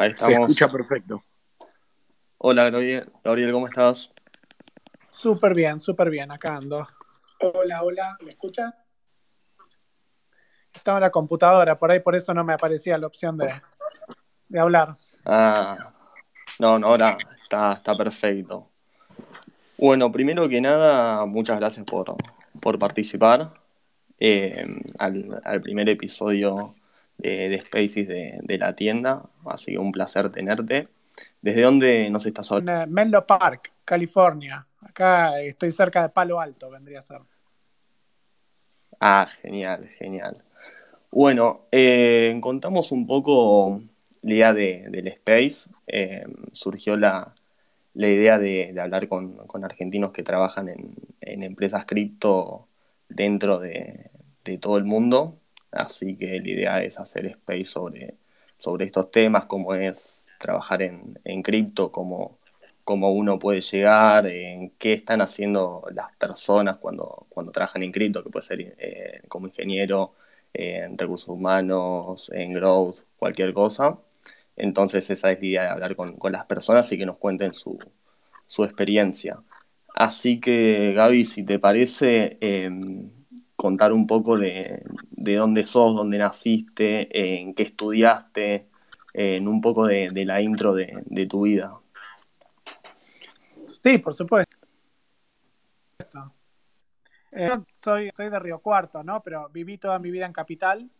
Ahí estamos. Se escucha perfecto. Hola, Gabriel, Gabriel ¿cómo estás? Súper bien, súper bien, acá ando. Hola, hola, ¿me escucha? Estaba en la computadora, por ahí por eso no me aparecía la opción de, de hablar. Ah, no, no, ahora está, está perfecto. Bueno, primero que nada, muchas gracias por, por participar eh, al, al primer episodio de, de Spaces de, de la tienda, así que un placer tenerte. ¿Desde dónde nos estás hablando? En eh, Menlo Park, California. Acá estoy cerca de Palo Alto, vendría a ser. Ah, genial, genial. Bueno, eh, contamos un poco la idea de, del Space. Eh, surgió la, la idea de, de hablar con, con, argentinos que trabajan en, en empresas cripto dentro de, de, todo el mundo. Así que la idea es hacer Space sobre, sobre estos temas, como es trabajar en, en cripto, cómo, cómo uno puede llegar, en qué están haciendo las personas cuando, cuando trabajan en cripto, que puede ser eh, como ingeniero, en recursos humanos, en growth, cualquier cosa. Entonces esa es la idea de hablar con, con las personas y que nos cuenten su, su, experiencia. Así que Gaby, si te parece, eh, contar un poco de, de, dónde sos, dónde naciste, en qué estudiaste, en un poco de, la intro de, de, tu vida. Sí, por supuesto. Eh, soy, soy de Río Cuarto, ¿no? Pero viví toda mi vida en Capital.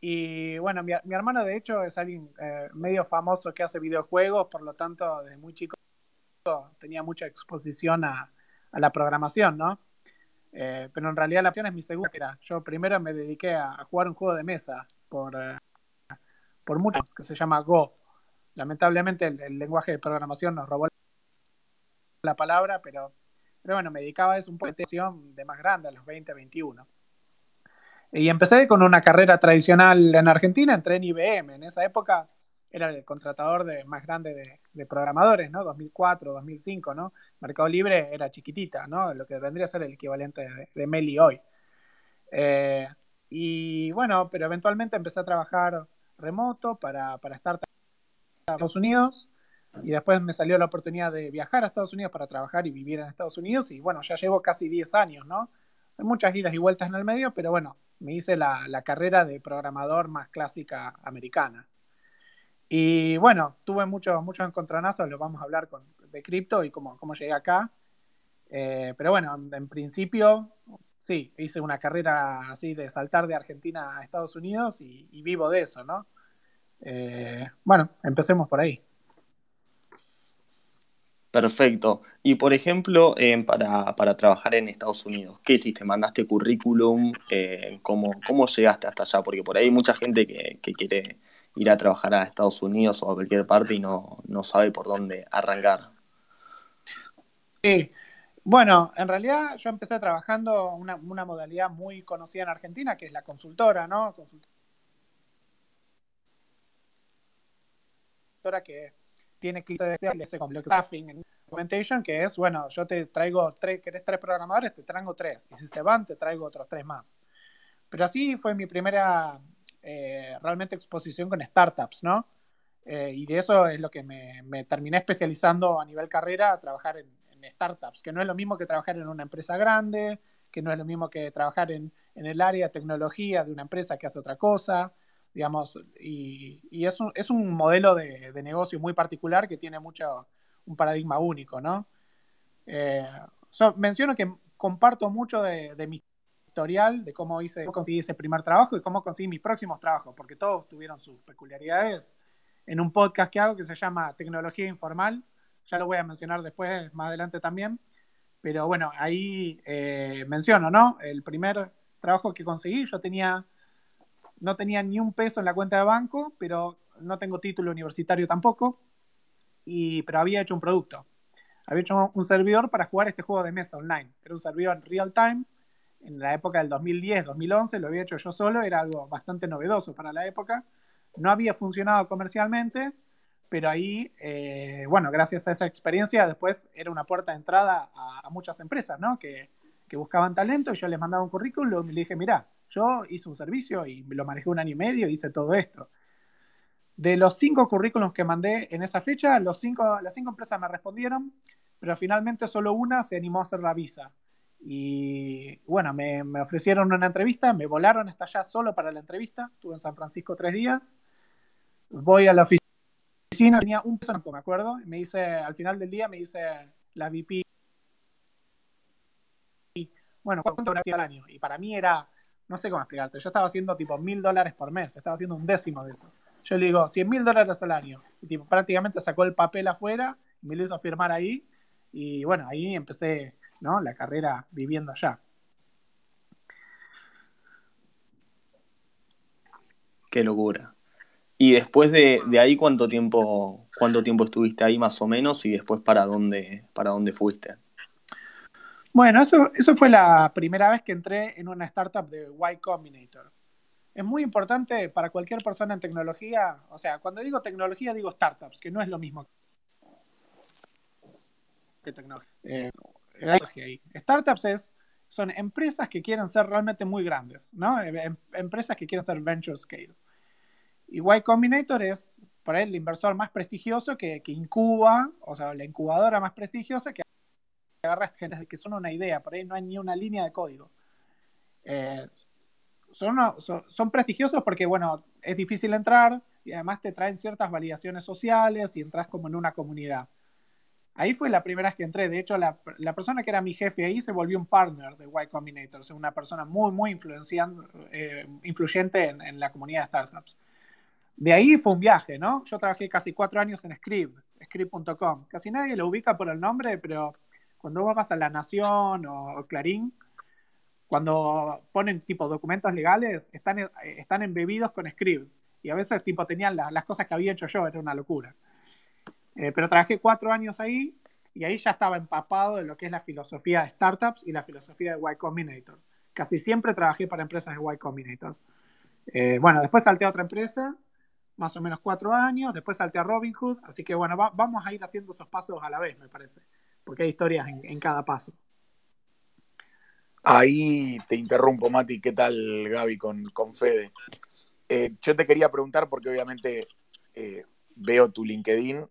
Y bueno, mi, mi hermano de hecho es alguien eh, medio famoso que hace videojuegos, por lo tanto, desde muy chico tenía mucha exposición a, a la programación, ¿no? Eh, pero en realidad la opción es mi segunda. Yo primero me dediqué a, jugar un juego de mesa por, eh, por muchos, que se llama Go. Lamentablemente el, lenguaje de programación nos robó la palabra, pero, pero bueno, me dedicaba a eso un poco de más grande, a los 20, 21. Y empecé con una carrera tradicional en Argentina, entré en IBM. En esa época era el contratador de, más grande de, programadores, ¿no? 2004, 2005, ¿no? Mercado Libre era chiquitita, ¿no? Lo que vendría a ser el equivalente de, de Meli hoy. Eh, y bueno, pero eventualmente empecé a trabajar remoto para, para estar en Estados Unidos y después me salió la oportunidad de viajar a Estados Unidos para trabajar y vivir en Estados Unidos y bueno, ya llevo casi 10 años, ¿no? Hay muchas idas y vueltas en el medio, pero bueno, me hice la, la carrera de programador más clásica americana. Y bueno, tuve muchos muchos encontronazos, lo vamos a hablar con, de cripto y cómo, cómo llegué acá. Eh, pero bueno, en, principio, sí, hice una carrera así de saltar de Argentina a Estados Unidos y, vivo de eso, ¿no? Eh, bueno, empecemos por ahí. Perfecto. Y por ejemplo, para, para, trabajar en Estados Unidos, ¿qué hiciste? ¿Mandaste currículum? Eh, ¿cómo, ¿Cómo llegaste hasta allá? Porque por ahí hay mucha gente que, que, quiere ir a trabajar a Estados Unidos o a cualquier parte y no, no sabe por dónde arrancar. Sí, bueno, en realidad yo empecé trabajando una, una modalidad muy conocida en Argentina, que es la consultora, ¿no? Consultora que tiene que ser con staffing en implementation, que es, bueno, yo te traigo tres, querés tres programadores, te traigo tres, y si se van, te traigo otros tres más. Pero así fue mi primera eh, realmente exposición con startups, ¿no? Eh, y de eso es lo que me, terminé especializando a nivel carrera, a trabajar en, startups, que no es lo mismo que trabajar en una empresa grande, que no es lo mismo que trabajar en, en el área de tecnología de una empresa que hace otra cosa digamos, y, y es, un, es, un, modelo de, de, negocio muy particular que tiene mucho, un paradigma único, ¿no? Eh, menciono que comparto mucho de, de, mi historial, de cómo hice, cómo conseguí ese primer trabajo y cómo conseguí mis próximos trabajos, porque todos tuvieron sus peculiaridades, en un podcast que hago que se llama Tecnología Informal, ya lo voy a mencionar después, más adelante también, pero bueno, ahí eh, menciono, ¿no? El primer trabajo que conseguí, yo tenía no tenía ni un peso en la cuenta de banco, pero no tengo título universitario tampoco, y, pero había hecho un producto. Había hecho un servidor para jugar este juego de mesa online. Era un servidor en real time. En la época del 2010, 2011, lo había hecho yo solo, era algo bastante novedoso para la época. No había funcionado comercialmente, pero ahí, eh, bueno, gracias a esa experiencia, después era una puerta de entrada a, a muchas empresas, ¿no? Que, que buscaban talento y yo les mandaba un currículum y le dije, mira, yo hice un servicio y lo manejé un año y medio y hice todo esto. De los cinco currículums que mandé en esa fecha, los cinco, las cinco empresas me respondieron, pero finalmente solo una se animó a hacer la visa. Y bueno, me, me ofrecieron una entrevista, me volaron hasta allá solo para la entrevista. Estuve en San Francisco tres días. Voy a la oficina, tenía un peso, me acuerdo. Y me dice, al final del día, me dice la VP, bueno, ¿cuánto hacía al año? Y para mí era, no sé cómo explicarte, yo estaba haciendo tipo mil dólares por mes, estaba haciendo un décimo de eso. Yo le digo, cien mil dólares al año. Y tipo, prácticamente sacó el papel afuera, me lo hizo firmar ahí. Y bueno, ahí empecé ¿no? la carrera viviendo allá. Qué locura. Y después de, de, ahí, ¿cuánto tiempo, ¿cuánto tiempo estuviste ahí más o menos? Y después, ¿para dónde, para dónde fuiste? Bueno, eso, eso fue la primera vez que entré en una startup de Y Combinator. Es muy importante para cualquier persona en tecnología, o sea, cuando digo tecnología digo startups, que no es lo mismo que tecnología. Eh, startups es, son empresas que quieren ser realmente muy grandes, ¿no? Em, empresas que quieren ser venture scale. Y Y Combinator es, por ahí, el inversor más prestigioso que, que incuba, o sea, la incubadora más prestigiosa que agarras gente que son una idea, por ahí no hay ni una línea de código. Eh, son, son, son, prestigiosos porque, bueno, es difícil entrar y además te traen ciertas validaciones sociales y entras como en una comunidad. Ahí fue la primera vez que entré. De hecho, la, persona que era mi jefe ahí se volvió un partner de Y Combinator, o una persona muy, muy eh, influyente en, la comunidad de startups. De ahí fue un viaje, ¿no? Yo trabajé casi cuatro años en Script, script.com. Casi nadie lo ubica por el nombre, pero cuando vos vas a La Nación o, Clarín, cuando ponen tipo documentos legales, están, están embebidos con script. Y a veces tipo tenían la, las cosas que había hecho yo, era una locura. Eh, pero trabajé cuatro años ahí y ahí ya estaba empapado de lo que es la filosofía de startups y la filosofía de Y Combinator. Casi siempre trabajé para empresas de Y Combinator. Eh, bueno, después salté a otra empresa, más o menos cuatro años, después salté a Robinhood, así que bueno, va, vamos a ir haciendo esos pasos a la vez, me parece porque hay historias en, cada paso. Ahí te interrumpo, Mati. ¿Qué tal, Gaby, con, con Fede? Eh, yo te quería preguntar, porque obviamente veo tu LinkedIn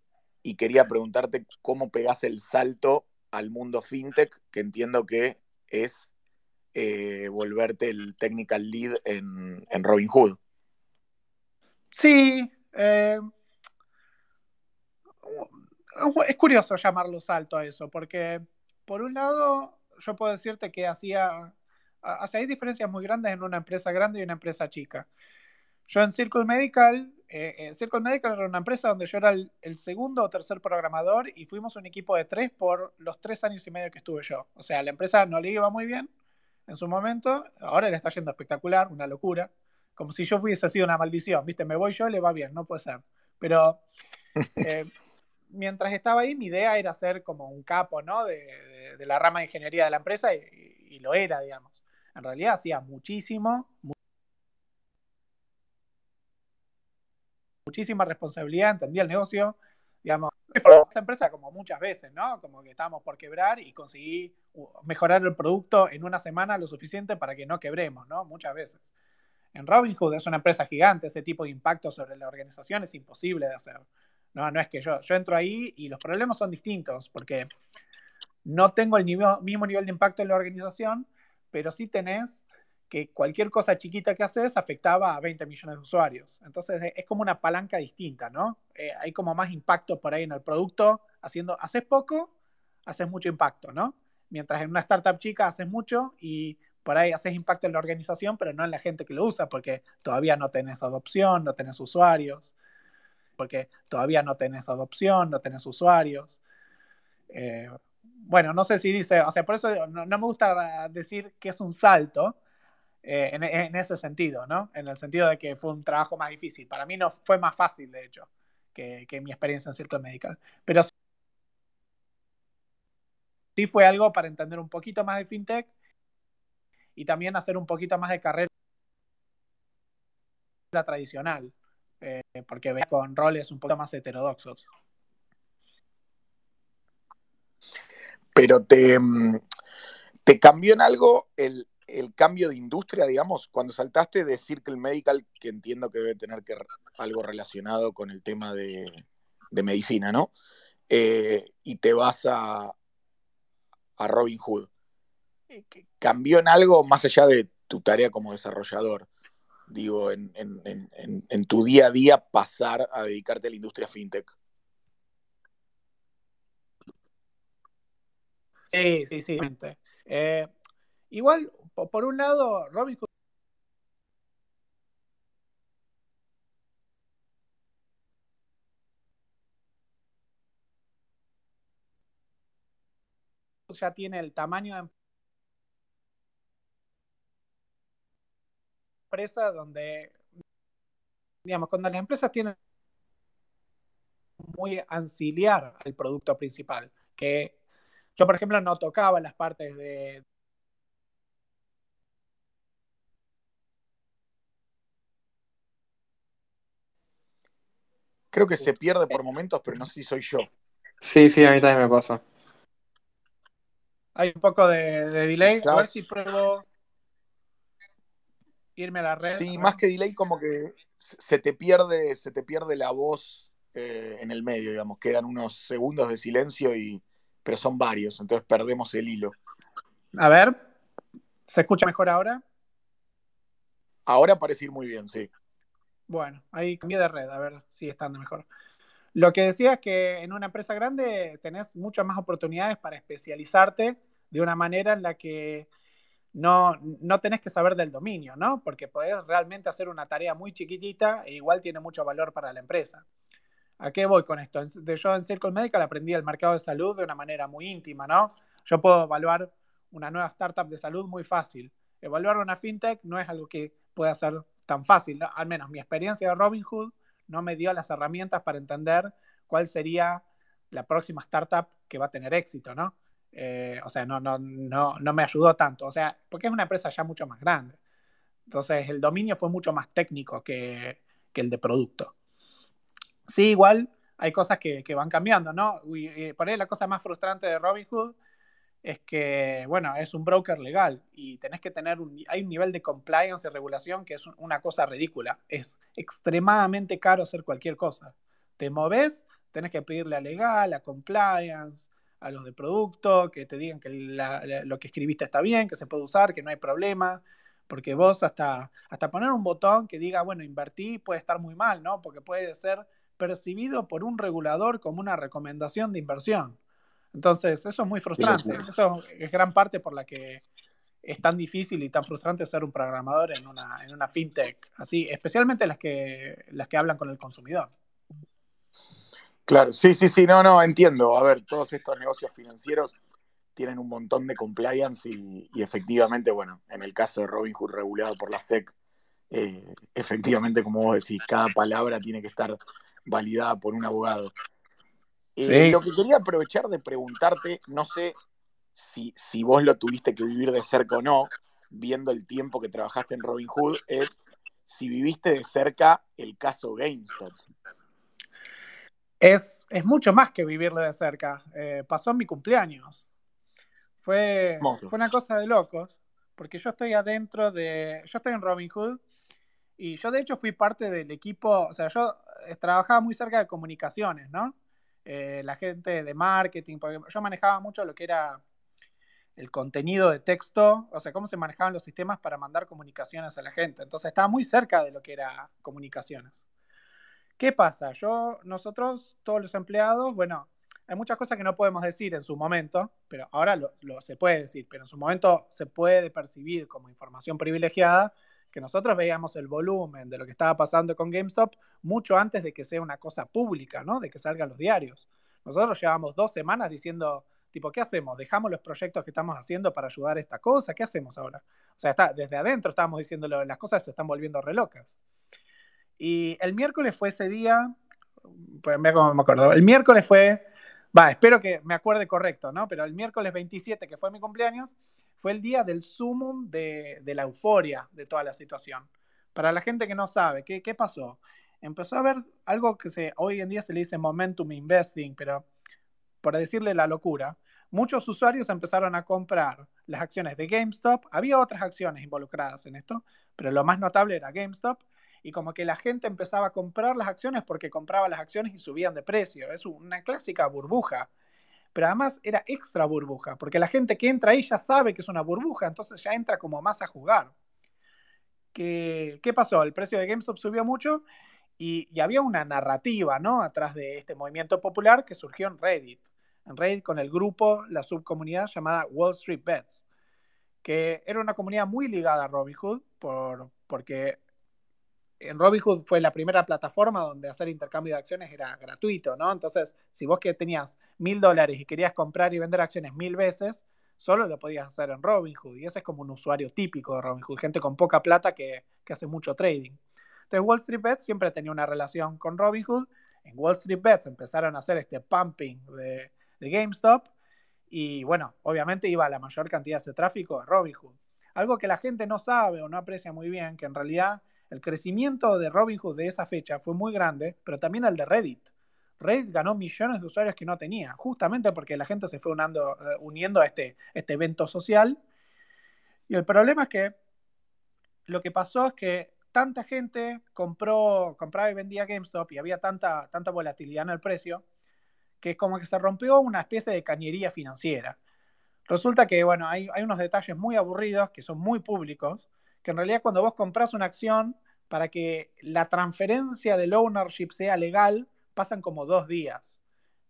y quería preguntarte cómo pegás el salto al mundo fintech, que entiendo que es eh, volverte el technical lead en, en Robinhood. Sí, eh, es curioso llamarlo salto a eso, porque por un lado yo puedo decirte que hacía, hacía hay diferencias muy grandes en una empresa grande y una empresa chica. Yo en Circle Medical, eh, Circle Medical era una empresa donde yo era el, el, segundo o tercer programador y fuimos un equipo de tres por los tres años y medio que estuve yo. O sea, la empresa no le iba muy bien en su momento, ahora le está yendo espectacular, una locura, como si yo hubiese sido una maldición, ¿viste? Me voy yo, le va bien, no puede ser. Pero eh, mientras estaba ahí, mi idea era ser como un capo, ¿no? De, de, de la rama de ingeniería de la empresa y, y, lo era, digamos. En realidad hacía muchísimo, muchísima responsabilidad, entendía el negocio, digamos. Esta empresa como muchas veces, ¿no? Como que estábamos por quebrar y conseguí mejorar el producto en una semana lo suficiente para que no quebremos, ¿no? Muchas veces. En Robinhood es una empresa gigante, ese tipo de impacto sobre la organización es imposible de hacer. No, no es que yo, yo entro ahí y los problemas son distintos, porque no tengo el nivel, mismo nivel de impacto en la organización, pero sí tenés que cualquier cosa chiquita que haces afectaba a 20 millones de usuarios. Entonces es como una palanca distinta, ¿no? Eh, hay como más impacto por ahí en el producto, haciendo, haces poco, haces mucho impacto, ¿no? Mientras en una startup chica haces mucho y por ahí haces impacto en la organización, pero no en la gente que lo usa, porque todavía no tenés adopción, no tenés usuarios porque todavía no tenés adopción, no tenés usuarios. Eh, bueno, no sé si dice, o sea, por eso no, no me gusta decir que es un salto eh, en, ese sentido, ¿no? En el sentido de que fue un trabajo más difícil. Para mí no fue más fácil, de hecho, que, que mi experiencia en Circle Medical. Pero sí fue algo para entender un poquito más de fintech y también hacer un poquito más de carrera tradicional eh, porque con roles un poco más heterodoxos. Pero te, te cambió en algo el, el cambio de industria, digamos, cuando saltaste de Circle Medical, que entiendo que debe tener que algo relacionado con el tema de, medicina, ¿no? Eh, y te vas a, a Robin Hood. Eh, ¿Cambió en algo más allá de tu tarea como desarrollador? Digo, en, en tu día a día pasar a dedicarte a la industria fintech. Sí, sí, sí. Eh, igual, por un lado, Robin ya tiene el tamaño de empresa donde, digamos, cuando las empresas tienen muy anciliar al producto principal, que yo, por ejemplo, no tocaba las partes de... Creo que se pierde por momentos, pero no sé si soy yo. Sí, sí, a mí también me pasa. Hay un poco de, delay. A ver si pruebo irme a la red. Sí, más que delay, como que se te pierde, se te pierde la voz eh, en el medio, digamos. Quedan unos segundos de silencio y, pero son varios, entonces perdemos el hilo. A ver, ¿se escucha mejor ahora? Ahora parece ir muy bien, sí. Bueno, ahí cambié de red, a ver si estando mejor. Lo que decía es que en una empresa grande tenés muchas más oportunidades para especializarte de una manera en la que no, no tenés que saber del dominio, ¿no? Porque podés realmente hacer una tarea muy chiquitita e igual tiene mucho valor para la empresa. ¿A qué voy con esto? Yo en Circle Medical aprendí el mercado de salud de una manera muy íntima, ¿no? Yo puedo evaluar una nueva startup de salud muy fácil. Evaluar una fintech no es algo que pueda ser tan fácil, al menos mi experiencia de Robinhood no me dio las herramientas para entender cuál sería la próxima startup que va a tener éxito, ¿no? Eh, o sea, no, no, no, no me ayudó tanto, o sea, porque es una empresa ya mucho más grande. Entonces, el dominio fue mucho más técnico que, que el de producto sí, igual hay cosas que, van cambiando, ¿no? Y, por ahí la cosa más frustrante de Robinhood es que, bueno, es un broker legal y tenés que tener un, hay un nivel de compliance y regulación que es una cosa ridícula. Es extremadamente caro hacer cualquier cosa. Te moves, tenés que pedirle a legal, a compliance, a los de producto, que te digan que lo que escribiste está bien, que se puede usar, que no hay problema. Porque vos hasta, hasta poner un botón que diga, bueno, invertí puede estar muy mal, ¿no? Porque puede ser percibido por un regulador como una recomendación de inversión. Entonces, eso es muy frustrante. Eso es gran parte por la que es tan difícil y tan frustrante ser un programador en una, en una fintech, así, especialmente las que, las que hablan con el consumidor. Claro, sí, sí, sí, no, no, entiendo. A ver, todos estos negocios financieros tienen un montón de compliance y, efectivamente, bueno, en el caso de Robinhood regulado por la SEC, eh, efectivamente, como vos decís, cada palabra tiene que estar validada por un abogado. Eh, lo que quería aprovechar de preguntarte, no sé si, si vos lo tuviste que vivir de cerca o no, viendo el tiempo que trabajaste en Robin Hood, es si viviste de cerca el caso GameStop. Es, es mucho más que vivirlo de cerca. Eh, pasó en mi cumpleaños. Fue, fue una cosa de locos, porque yo estoy adentro de. Yo estoy en Robin Hood y yo de hecho fui parte del equipo, o sea, yo eh, trabajaba muy cerca de comunicaciones, ¿no? Eh, la gente de marketing, porque yo manejaba mucho lo que era el contenido de texto, o sea, cómo se manejaban los sistemas para mandar comunicaciones a la gente. Entonces estaba muy cerca de lo que era comunicaciones. ¿Qué pasa? Yo, nosotros, todos los empleados, bueno, hay muchas cosas que no podemos decir en su momento, pero ahora lo, lo se puede decir, pero en su momento se puede percibir como información privilegiada que nosotros veíamos el volumen de lo que estaba pasando con GameStop mucho antes de que sea una cosa pública, ¿no? De que salgan los diarios. Nosotros llevamos dos semanas diciendo, tipo, ¿qué hacemos? ¿Dejamos los proyectos que estamos haciendo para ayudar a esta cosa? ¿Qué hacemos ahora? O sea, desde adentro estábamos diciendo, las cosas se están volviendo re locas. Y el miércoles fue ese día, pues ver cómo me acuerdo, el miércoles fue, va, espero que me acuerde correcto, ¿no? Pero el miércoles 27, que fue mi cumpleaños, fue el día del sumum de, la euforia de toda la situación. Para la gente que no sabe, ¿qué, ¿qué, pasó? Empezó a haber algo que se, hoy en día se le dice momentum investing, pero por decirle la locura, muchos usuarios empezaron a comprar las acciones de GameStop. Había otras acciones involucradas en esto, pero lo más notable era GameStop. Y como que la gente empezaba a comprar las acciones porque compraba las acciones y subían de precio. Es una clásica burbuja. Pero además era extra burbuja, porque la gente que entra ahí ya sabe que es una burbuja, entonces ya entra como más a jugar. ¿Qué, qué pasó? El precio de GameStop subió mucho y, había una narrativa, ¿no? Atrás de este movimiento popular que surgió en Reddit. En Reddit con el grupo, la subcomunidad llamada Wall Street Bets, que era una comunidad muy ligada a Robinhood, por, porque en Robinhood fue la primera plataforma donde hacer intercambio de acciones era gratuito, ¿no? Entonces, si vos que tenías mil dólares y querías comprar y vender acciones mil veces, solo lo podías hacer en Robinhood. Y ese es como un usuario típico de Robinhood, gente con poca plata que, que hace mucho trading. Entonces, Wall Street Bets siempre tenía una relación con Robinhood. En Wall Street Bets empezaron a hacer este pumping de, de GameStop. Y bueno, obviamente iba la mayor cantidad de tráfico a Robinhood. Algo que la gente no sabe o no aprecia muy bien, que en realidad el crecimiento de Robinhood de esa fecha fue muy grande, pero también el de Reddit. Reddit ganó millones de usuarios que no tenía, justamente porque la gente se fue uh, uniendo a este, este evento social. Y el problema es que lo que pasó es que tanta gente compró, compraba y vendía GameStop y había tanta, volatilidad en el precio que como que se rompió una especie de cañería financiera. Resulta que, bueno, hay unos detalles muy aburridos que son muy públicos, que en realidad cuando vos compras una acción, para que la transferencia del ownership sea legal, pasan como dos días.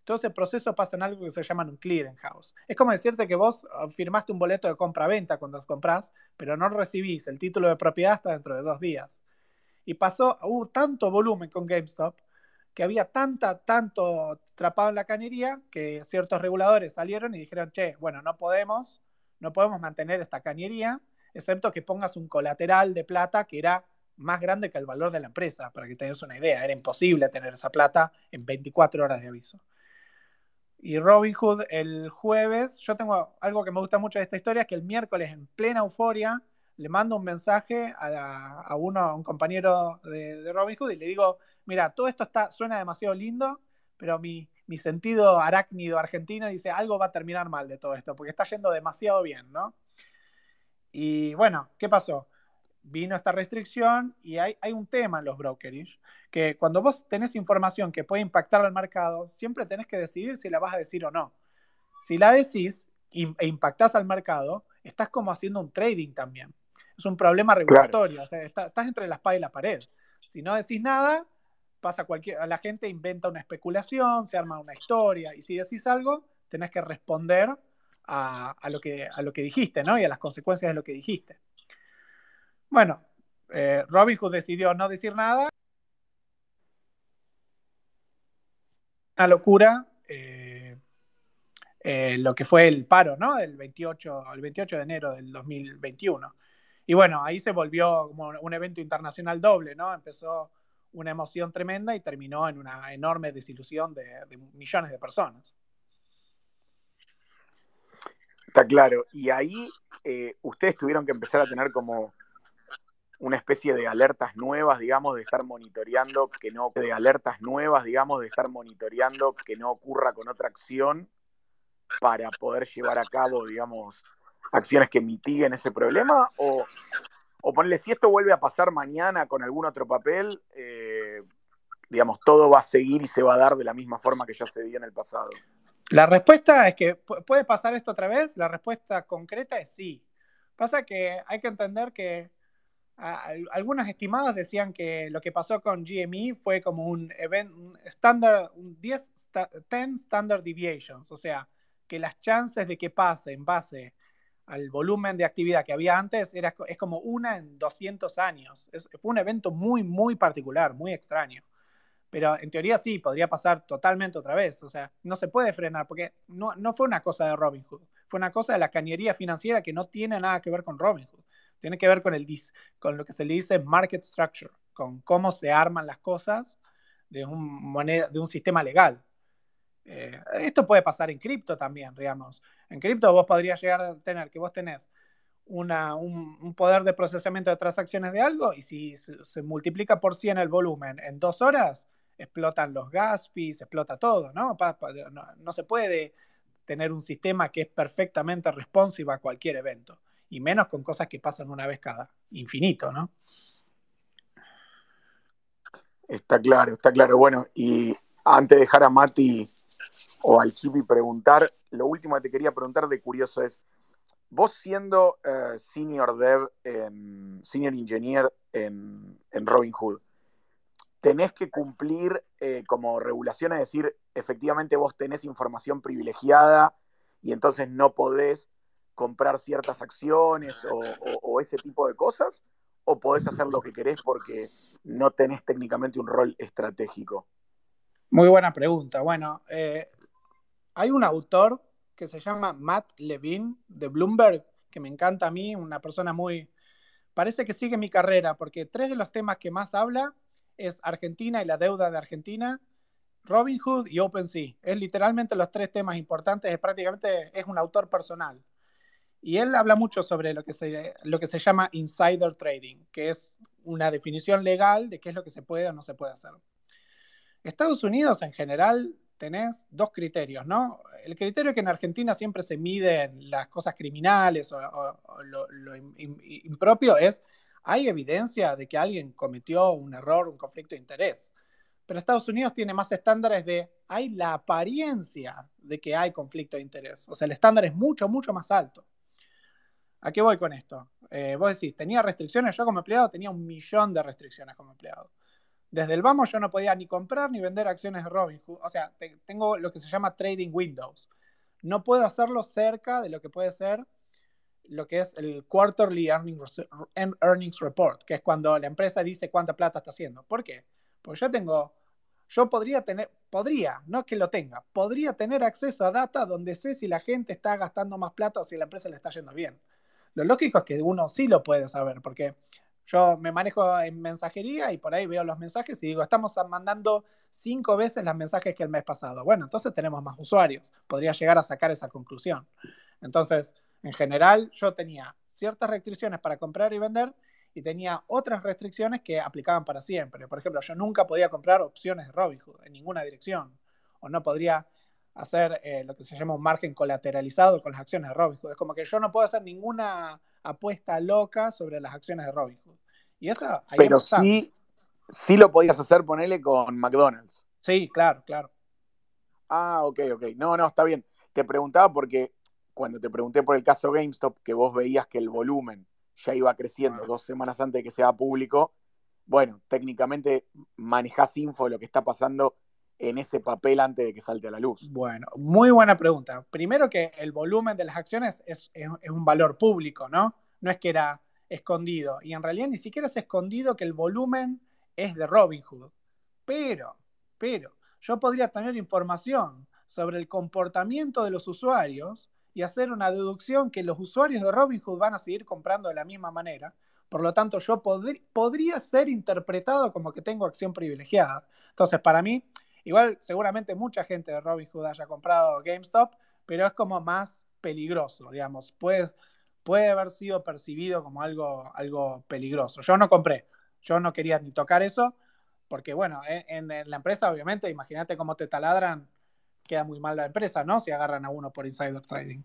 Todo ese proceso pasa en algo que se llama un clearinghouse. Es como decirte que vos firmaste un boleto de compra-venta cuando compras, pero no recibís el título de propiedad hasta dentro de dos días. Y pasó, hubo tanto volumen con GameStop que había tanta, tanto atrapado en la cañería que ciertos reguladores salieron y dijeron, che, bueno, no podemos, no podemos mantener esta cañería, excepto que pongas un colateral de plata que era más grande que el valor de la empresa, para que tengas una idea. Era imposible tener esa plata en 24 horas de aviso. Y Robinhood el jueves, yo tengo algo que me gusta mucho de esta historia, es que el miércoles en plena euforia le mando un mensaje a, a uno, a un compañero de, de Robinhood y le digo, mira, todo esto está, suena demasiado lindo, pero mi, mi sentido arácnido argentino dice, algo va a terminar mal de todo esto, porque está yendo demasiado bien, ¿no? Y bueno, ¿qué pasó? Vino esta restricción y hay, hay, un tema en los brokerage, que cuando vos tenés información que puede impactar al mercado, siempre tenés que decidir si la vas a decir o no. Si la decís e impactás al mercado, estás como haciendo un trading también. Es un problema regulatorio, claro. estás, estás entre la espada y la pared. Si no decís nada, pasa cualquier, la gente inventa una especulación, se arma una historia, y si decís algo, tenés que responder a, lo, que, a lo que dijiste, ¿no? Y a las consecuencias de lo que dijiste. Bueno, eh, Robinhood decidió no decir nada. Una locura eh, eh, lo que fue el paro, ¿no? El 28, el 28 de enero del 2021. Y bueno, ahí se volvió como un evento internacional doble, ¿no? Empezó una emoción tremenda y terminó en una enorme desilusión de, de millones de personas. Está claro. Y ahí eh, ustedes tuvieron que empezar a tener como una especie de alertas nuevas, digamos, de estar monitoreando que no, de alertas nuevas, digamos, de estar monitoreando que no ocurra con otra acción para poder llevar a cabo, digamos, acciones que mitiguen ese problema o, o ponerle, si esto vuelve a pasar mañana con algún otro papel, eh, digamos, todo va a seguir y se va a dar de la misma forma que ya se dio en el pasado. La respuesta es que puede pasar esto otra vez. La respuesta concreta es sí. Pasa que hay que entender que algunas estimadas decían que lo que pasó con GME fue como un event un standard, un 10, 10 standard deviations, o sea, que las chances de que pase en base al volumen de actividad que había antes era, es como una en 200 años. Es, fue un evento muy, muy particular, muy extraño. Pero en teoría sí, podría pasar totalmente otra vez. O sea, no se puede frenar porque no, no fue una cosa de Robinhood. Fue una cosa de la cañería financiera que no tiene nada que ver con Robinhood. Tiene que ver con, el, con lo que se le dice market structure, con cómo se arman las cosas de un, manera, de un sistema legal. Eh, esto puede pasar en cripto también, digamos. En cripto vos podrías llegar a tener que vos tenés una, un, un, poder de procesamiento de transacciones de algo y si se, se, multiplica por 100 el volumen en dos horas, explotan los gas fees, explota todo, ¿no? No, no, se puede tener un sistema que es perfectamente responsive a cualquier evento, y menos con cosas que pasan una vez cada infinito, ¿no? Está claro, está claro. Bueno, y antes de dejar a Mati o al Chipi preguntar, lo último que te quería preguntar de curioso es, vos siendo eh, senior dev, en, senior engineer en, en Robinhood, tenés que cumplir eh, como regulación, es decir, efectivamente vos tenés información privilegiada y entonces no podés comprar ciertas acciones o, ese tipo de cosas, o podés hacer lo que querés porque no tenés técnicamente un rol estratégico? Muy buena pregunta. Bueno, eh, hay un autor que se llama Matt Levine de Bloomberg, que me encanta a mí, una persona muy... Parece que sigue mi carrera, porque tres de los temas que más habla es Argentina y la deuda de Argentina, Robinhood y OpenSea. Es literalmente los tres temas importantes, es prácticamente es un autor personal. Y él habla mucho sobre lo que, se, lo que se llama insider trading, que es una definición legal de qué es lo que se puede o no se puede hacer. Estados Unidos en general tenés dos criterios, ¿no? El criterio que en Argentina siempre se miden las cosas criminales o, lo, impropio es, hay evidencia de que alguien cometió un error, un conflicto de interés. Pero Estados Unidos tiene más estándares de, hay la apariencia de que hay conflicto de interés. O sea, el estándar es mucho, mucho más alto. ¿A qué voy con esto? Eh, vos decís, ¿tenía restricciones? Yo como empleado tenía un millón de restricciones como empleado. Desde el vamos yo no podía ni comprar ni vender acciones de Robinhood. O sea, tengo lo que se llama trading windows. No puedo hacerlo cerca de lo que puede ser lo que es el quarterly earnings report, que es cuando la empresa dice cuánta plata está haciendo. ¿Por qué? Porque yo tengo, yo podría tener, podría, no que lo tenga, podría tener acceso a data donde sé si la gente está gastando más plata o si la empresa le está yendo bien. Lo lógico es que uno sí lo puede saber, porque yo me manejo en mensajería y por ahí veo los mensajes y digo, estamos mandando cinco veces los mensajes que el mes pasado. Bueno, entonces tenemos más usuarios. Podría llegar a sacar esa conclusión. Entonces, en general, yo tenía ciertas restricciones para comprar y vender y tenía otras restricciones que aplicaban para siempre. Por ejemplo, yo nunca podía comprar opciones de Robinhood en ninguna dirección. O no podría hacer eh, lo que se llama un margen colateralizado con las acciones de Robinhood. Es como que yo no puedo hacer ninguna apuesta loca sobre las acciones de Robinhood. Y esa, Pero sí, sí lo podías hacer, ponerle con McDonald's. Sí, claro, claro. Ah, ok, ok. No, no, está bien. Te preguntaba porque cuando te pregunté por el caso GameStop, que vos veías que el volumen ya iba creciendo dos semanas antes de que sea público, bueno, técnicamente manejás info de lo que está pasando en ese papel antes de que salte a la luz? Bueno, muy buena pregunta. Primero que el volumen de las acciones es, un valor público, ¿no? No es que era escondido. Y en realidad ni siquiera es escondido que el volumen es de Robinhood. Pero, pero, yo podría tener información sobre el comportamiento de los usuarios y hacer una deducción que los usuarios de Robinhood van a seguir comprando de la misma manera. Por lo tanto, yo podría ser interpretado como que tengo acción privilegiada. Entonces, para mí, Igual, seguramente mucha gente de Robinhood haya comprado GameStop, pero es como más peligroso, digamos. Puede, puede haber sido percibido como algo, algo peligroso. Yo no compré, yo no quería ni tocar eso, porque bueno, en, la empresa, obviamente, imagínate cómo te taladran, queda muy mal la empresa, ¿no? Si agarran a uno por insider trading.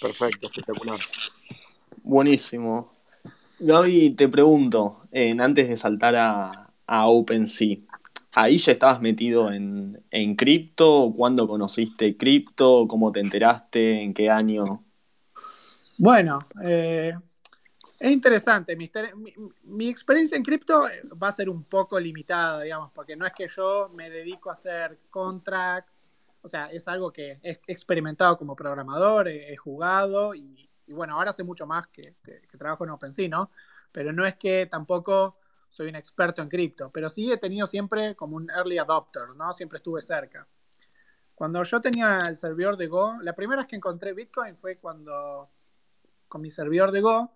Perfecto, espectacular. Buenísimo. Gaby, te pregunto, antes de saltar a, OpenSea, ¿ahí ya estabas metido en, cripto? ¿Cuándo conociste cripto? ¿Cómo te enteraste? ¿En qué año? Bueno, eh, es interesante. Mi, experiencia en cripto va a ser un poco limitada, digamos, porque no es que yo me dedico a hacer contracts, o sea, es algo que he experimentado como programador, he jugado y, bueno, ahora sé mucho más que, trabajo en OpenSea, ¿no? Pero no es que tampoco soy un experto en cripto, pero sí he tenido siempre como un early adopter, ¿no? Siempre estuve cerca. Cuando yo tenía el servidor de Go, la primera vez que encontré Bitcoin fue cuando con mi servidor de Go,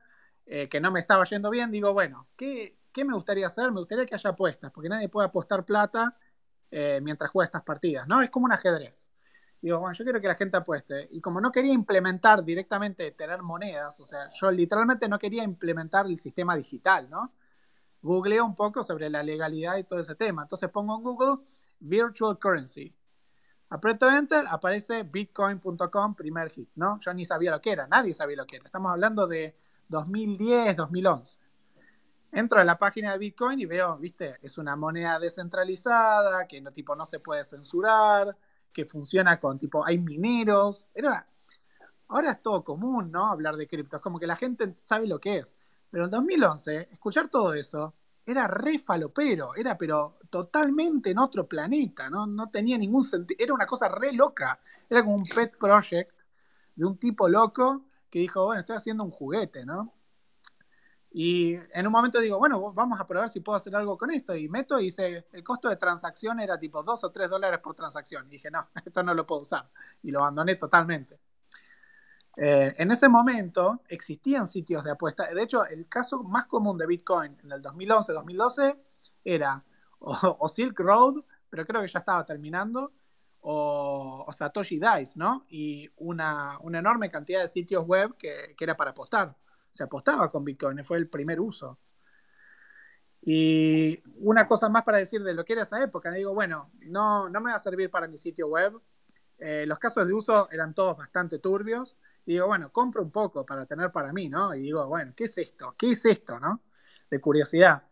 eh, que no me estaba yendo bien, digo, bueno, ¿qué, me gustaría hacer? Me gustaría que haya apuestas, porque nadie puede apostar plata eh, mientras juega estas partidas, ¿no? Es como un ajedrez digo, bueno, yo quiero que la gente apueste. Y como no quería implementar directamente tener monedas, o sea, yo literalmente no quería implementar el sistema digital, ¿no? Googleo un poco sobre la legalidad y todo ese tema. Entonces pongo en Google Virtual Currency. Aprieto Enter, aparece bitcoin.com, primer hit, ¿no? Yo ni sabía lo que era, nadie sabía lo que era. Estamos hablando de 2010, 2011. Entro a la página de Bitcoin y veo, viste, es una moneda descentralizada, que no, tipo, no se puede censurar, que funciona con, tipo, hay mineros. Era, ahora es todo común, ¿no? Hablar de criptos, como que la gente sabe lo que es. Pero en 2011, escuchar todo eso era re falopero, era pero totalmente en otro planeta, ¿no? No tenía ningún sentido, era una cosa re loca. Era como un pet project de un tipo loco que dijo, bueno, estoy haciendo un juguete, ¿no? Y en un momento digo, bueno, vamos a probar si puedo hacer algo con esto. Y meto y dice, el costo de transacción era tipo 2 o 3 dólares por transacción. Y dije, no, esto no lo puedo usar. Y lo abandoné totalmente. Eh, en ese momento existían sitios de apuesta. De hecho, el caso más común de Bitcoin en el 2011-2012 era o, Silk Road, pero creo que ya estaba terminando, o, Satoshi Dice, ¿no? Y una, enorme cantidad de sitios web que, que era para apostar se apostaba con Bitcoin, fue el primer uso. Y una cosa más para decir de lo que era esa época, digo, bueno, no, no me va a servir para mi sitio web. Eh, los casos de uso eran todos bastante turbios. Y digo, bueno, compro un poco para tener para mí, ¿no? Y digo, bueno, ¿qué es esto? ¿Qué es esto, no? De curiosidad.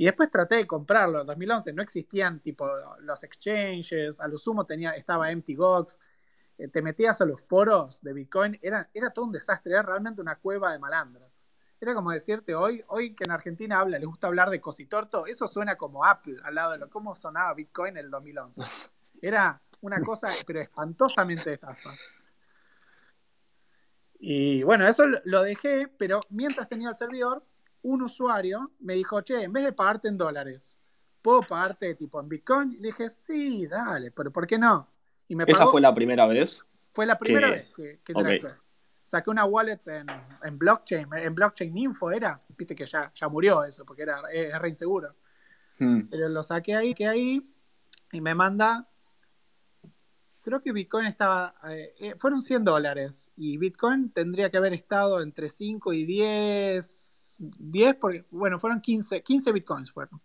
Y después traté de comprarlo. En 2011 no existían tipo los exchanges, a lo sumo tenía, estaba EmptyGox, eh, te metías a los foros de Bitcoin, era, era todo un desastre, era realmente una cueva de malandros. Era como decirte hoy, hoy que en Argentina habla, le gusta hablar de cositorto, eso suena como Apple al lado de lo cómo sonaba Bitcoin en el 2011. Era una cosa, pero espantosamente estafa. Y bueno, eso lo dejé, pero mientras tenía el servidor, un usuario me dijo, che, en vez de pagarte en dólares, ¿puedo pagarte tipo en Bitcoin? Y le dije, sí, dale, pero ¿por qué no? ¿Esa fue la primera vez? Fue la primera vez que, que Saqué una wallet en, blockchain, en blockchain info era, viste que ya, ya murió eso, porque era, es re inseguro. Hmm. Pero lo saqué ahí, que ahí, y me manda, creo que Bitcoin estaba, eh, eh, fueron 100 dólares, y Bitcoin tendría que haber estado entre 5 y 10, 10, porque, bueno, fueron 15, 15 Bitcoins fueron.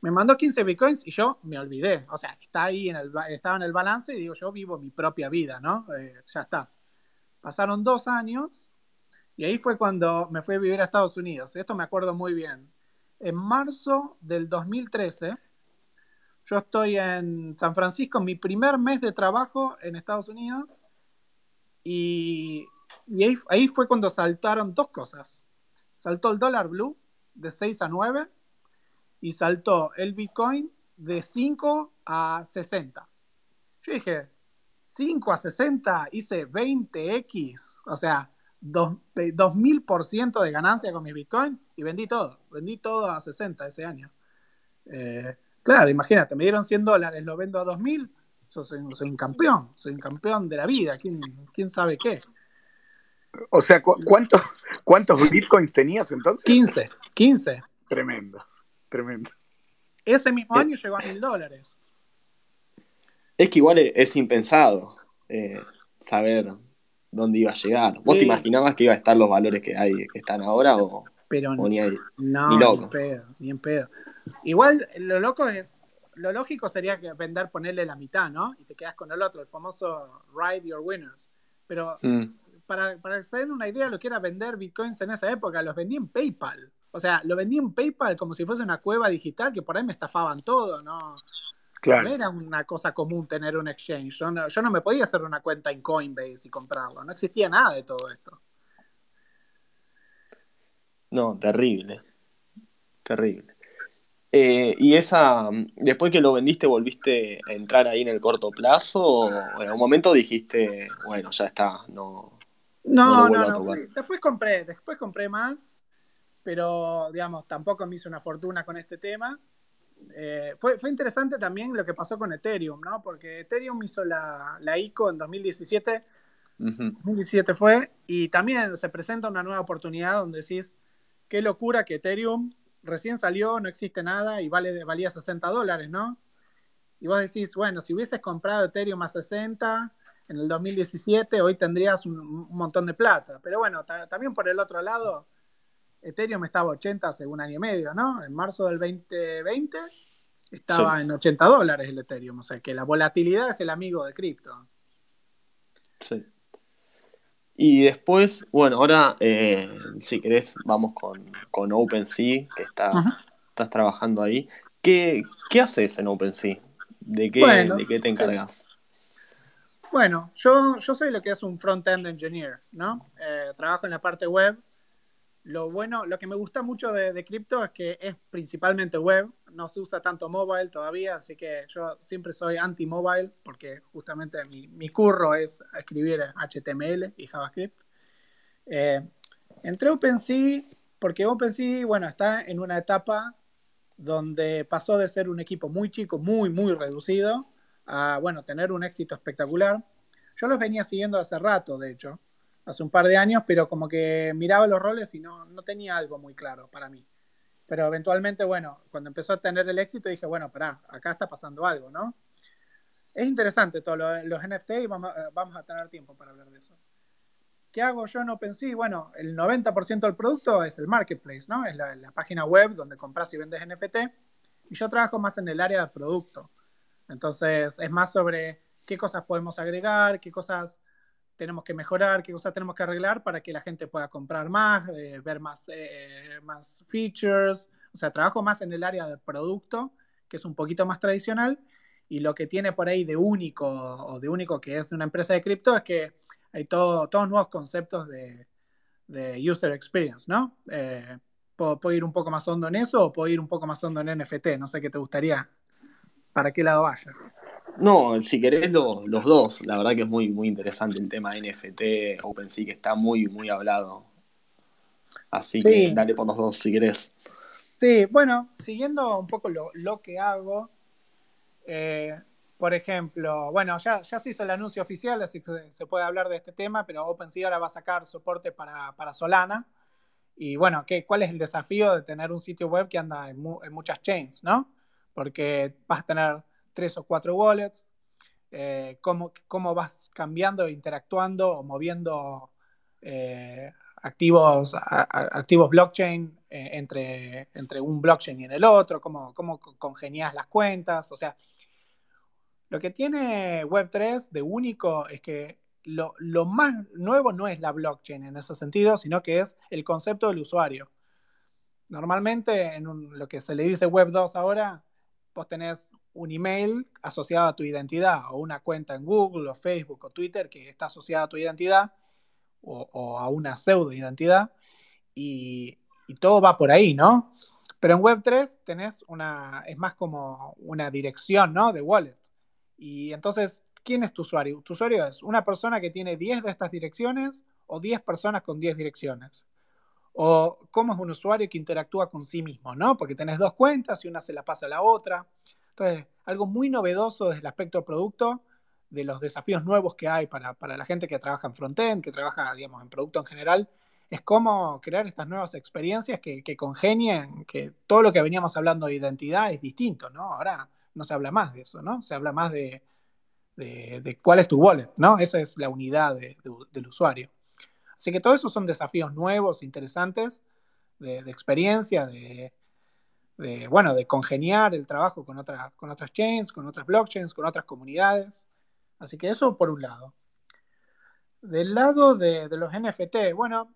Me mandó 15 bitcoins y yo me olvidé. O sea, está ahí en el, estaba en el balance y digo, yo vivo mi propia vida, ¿no? Eh, ya está. Pasaron dos años y ahí fue cuando me fui a vivir a Estados Unidos. Esto me acuerdo muy bien. En marzo del 2013, yo estoy en San Francisco, mi primer mes de trabajo en Estados Unidos. Y, ahí, ahí fue cuando saltaron dos cosas. Saltó el dólar blue de 6 a 9 y saltó el Bitcoin de 5 a 60. Yo dije, 5 a 60 hice 20x, o sea, 2000% de ganancia con mi Bitcoin y vendí todo, vendí todo a 60 ese año. Eh, claro, imagínate, me dieron 100 dólares, lo vendo a 2000, yo soy, un campeón, soy un campeón de la vida, ¿quién, quién sabe qué? O sea, ¿cuántos, ¿cuántos bitcoins tenías entonces? 15, 15. Tremendo. Tremendo. Ese mismo año llegó a mil dólares. Es que igual es, impensado eh, saber dónde iba a llegar. ¿Vos te imaginabas que iba a estar los valores que hay que están ahora o, Pero ni, no, ni, loco? ni en pedo, Igual lo loco es, lo lógico sería que vender, ponerle la mitad, ¿no? Y te quedas con el otro, el famoso ride your winners. Pero mm. Para, para que se den una idea, lo que era vender bitcoins en esa época, los vendí en PayPal. O sea, lo vendí en PayPal como si fuese una cueva digital que por ahí me estafaban todo, ¿no? Claro. No era una cosa común tener un exchange. Yo no, yo no me podía hacer una cuenta en Coinbase y comprarlo. No existía nada de todo esto. No, terrible. Terrible. Eh, ¿Y esa, después que lo vendiste, volviste a entrar ahí en el corto plazo? ¿O en algún momento dijiste, bueno, ya está, no. No, no, no. después compré, después compré más pero digamos, tampoco me hice una fortuna con este tema. Eh, fue, fue, interesante también lo que pasó con Ethereum, ¿no? Porque Ethereum hizo la, la ICO en 2017, 2017 fue, y también se presenta una nueva oportunidad donde decís, qué locura que Ethereum recién salió, no existe nada y vale, valía 60 dólares, ¿no? Y vos decís, bueno, si hubieses comprado Ethereum a 60 en el 2017, hoy tendrías un, un montón de plata. Pero bueno, también por el otro lado, Ethereum estaba 80 hace un año y medio, ¿no? En marzo del 2020 estaba en 80 dólares el Ethereum. O sea que la volatilidad es el amigo de cripto. Sí. Y después, bueno, ahora, eh, si querés, vamos con, con OpenSea, que estás, estás trabajando ahí. ¿Qué, ¿Qué, haces en OpenSea? ¿De qué, ¿de qué te encargas? Bueno, yo, yo soy lo que es un front-end engineer, ¿no? Eh, trabajo en la parte web lo bueno, lo que me gusta mucho de, de cripto es que es principalmente web, no se usa tanto mobile todavía, así que yo siempre soy anti-mobile porque justamente mi, mi, curro es escribir HTML y JavaScript. Eh, entré OpenSea porque OpenSea, bueno, está en una etapa donde pasó de ser un equipo muy chico, muy, muy reducido, a, bueno, tener un éxito espectacular. Yo los venía siguiendo hace rato, de hecho hace un par de años, pero como que miraba los roles y no, no tenía algo muy claro para mí. Pero eventualmente, bueno, cuando empezó a tener el éxito, dije, bueno, pará, acá está pasando algo, ¿no? Es interesante todo lo, los NFT y vamos, vamos, a tener tiempo para hablar de eso. ¿Qué hago yo en OpenSea? Bueno, el 90% del producto es el marketplace, ¿no? Es la, la, página web donde compras y vendes NFT. Y yo trabajo más en el área de producto. Entonces, es más sobre qué cosas podemos agregar, qué cosas tenemos que mejorar, qué cosas tenemos que arreglar para que la gente pueda comprar más, eh, ver más, eh, más features. O sea, trabajo más en el área del producto, que es un poquito más tradicional. Y lo que tiene por ahí de único, o de único que es de una empresa de cripto, es que hay todo, todos nuevos conceptos de, de user experience, ¿no? Eh, ¿puedo, ¿puedo, ir un poco más hondo en eso o puedo ir un poco más hondo en NFT? No sé qué te gustaría, para qué lado vaya. No, si querés los dos, la verdad que es muy, muy interesante el tema NFT, OpenSea, que está muy, muy hablado. Así sí. que dale por los dos si querés. Sí, bueno, siguiendo un poco lo, lo que hago, eh, por ejemplo, bueno, ya, ya se hizo el anuncio oficial, así que se puede hablar de este tema, pero OpenSea ahora va a sacar soporte para, para Solana. Y bueno, ¿qué, ¿cuál es el desafío de tener un sitio web que anda en, mu en muchas chains, no? Porque vas a tener tres o cuatro wallets, eh, cómo, cómo, vas cambiando, interactuando o moviendo eh, activos, activos blockchain eh, entre, entre un blockchain y en el otro, cómo, cómo congenias las cuentas. O sea, lo que tiene Web3 de único es que lo, lo, más nuevo no es la blockchain en ese sentido, sino que es el concepto del usuario. Normalmente en lo que se le dice Web 2 ahora, vos tenés un email asociado a tu identidad o una cuenta en Google o Facebook o Twitter que está asociada a tu identidad o, a una pseudo identidad y, y, todo va por ahí, ¿no? Pero en Web3 tenés una, es más como una dirección, ¿no? De wallet. Y entonces, ¿quién es tu usuario? Tu usuario es una persona que tiene 10 de estas direcciones o 10 personas con 10 direcciones. O cómo es un usuario que interactúa con sí mismo, ¿no? Porque tenés dos cuentas y una se la pasa a la otra. Entonces, algo muy novedoso desde el aspecto producto, de los desafíos nuevos que hay para, para la gente que trabaja en frontend, que trabaja, digamos, en producto en general, es cómo crear estas nuevas experiencias que, que, congenien, que todo lo que veníamos hablando de identidad es distinto, ¿no? Ahora no se habla más de eso, ¿no? Se habla más de, de, de cuál es tu wallet, ¿no? Esa es la unidad de, del usuario. Así que todo eso son desafíos nuevos, interesantes, de, experiencia, de, de, bueno, de congeniar el trabajo con, otra, con otras chains, con otras blockchains, con otras comunidades. Así que eso por un lado. Del lado de, de los NFT, bueno,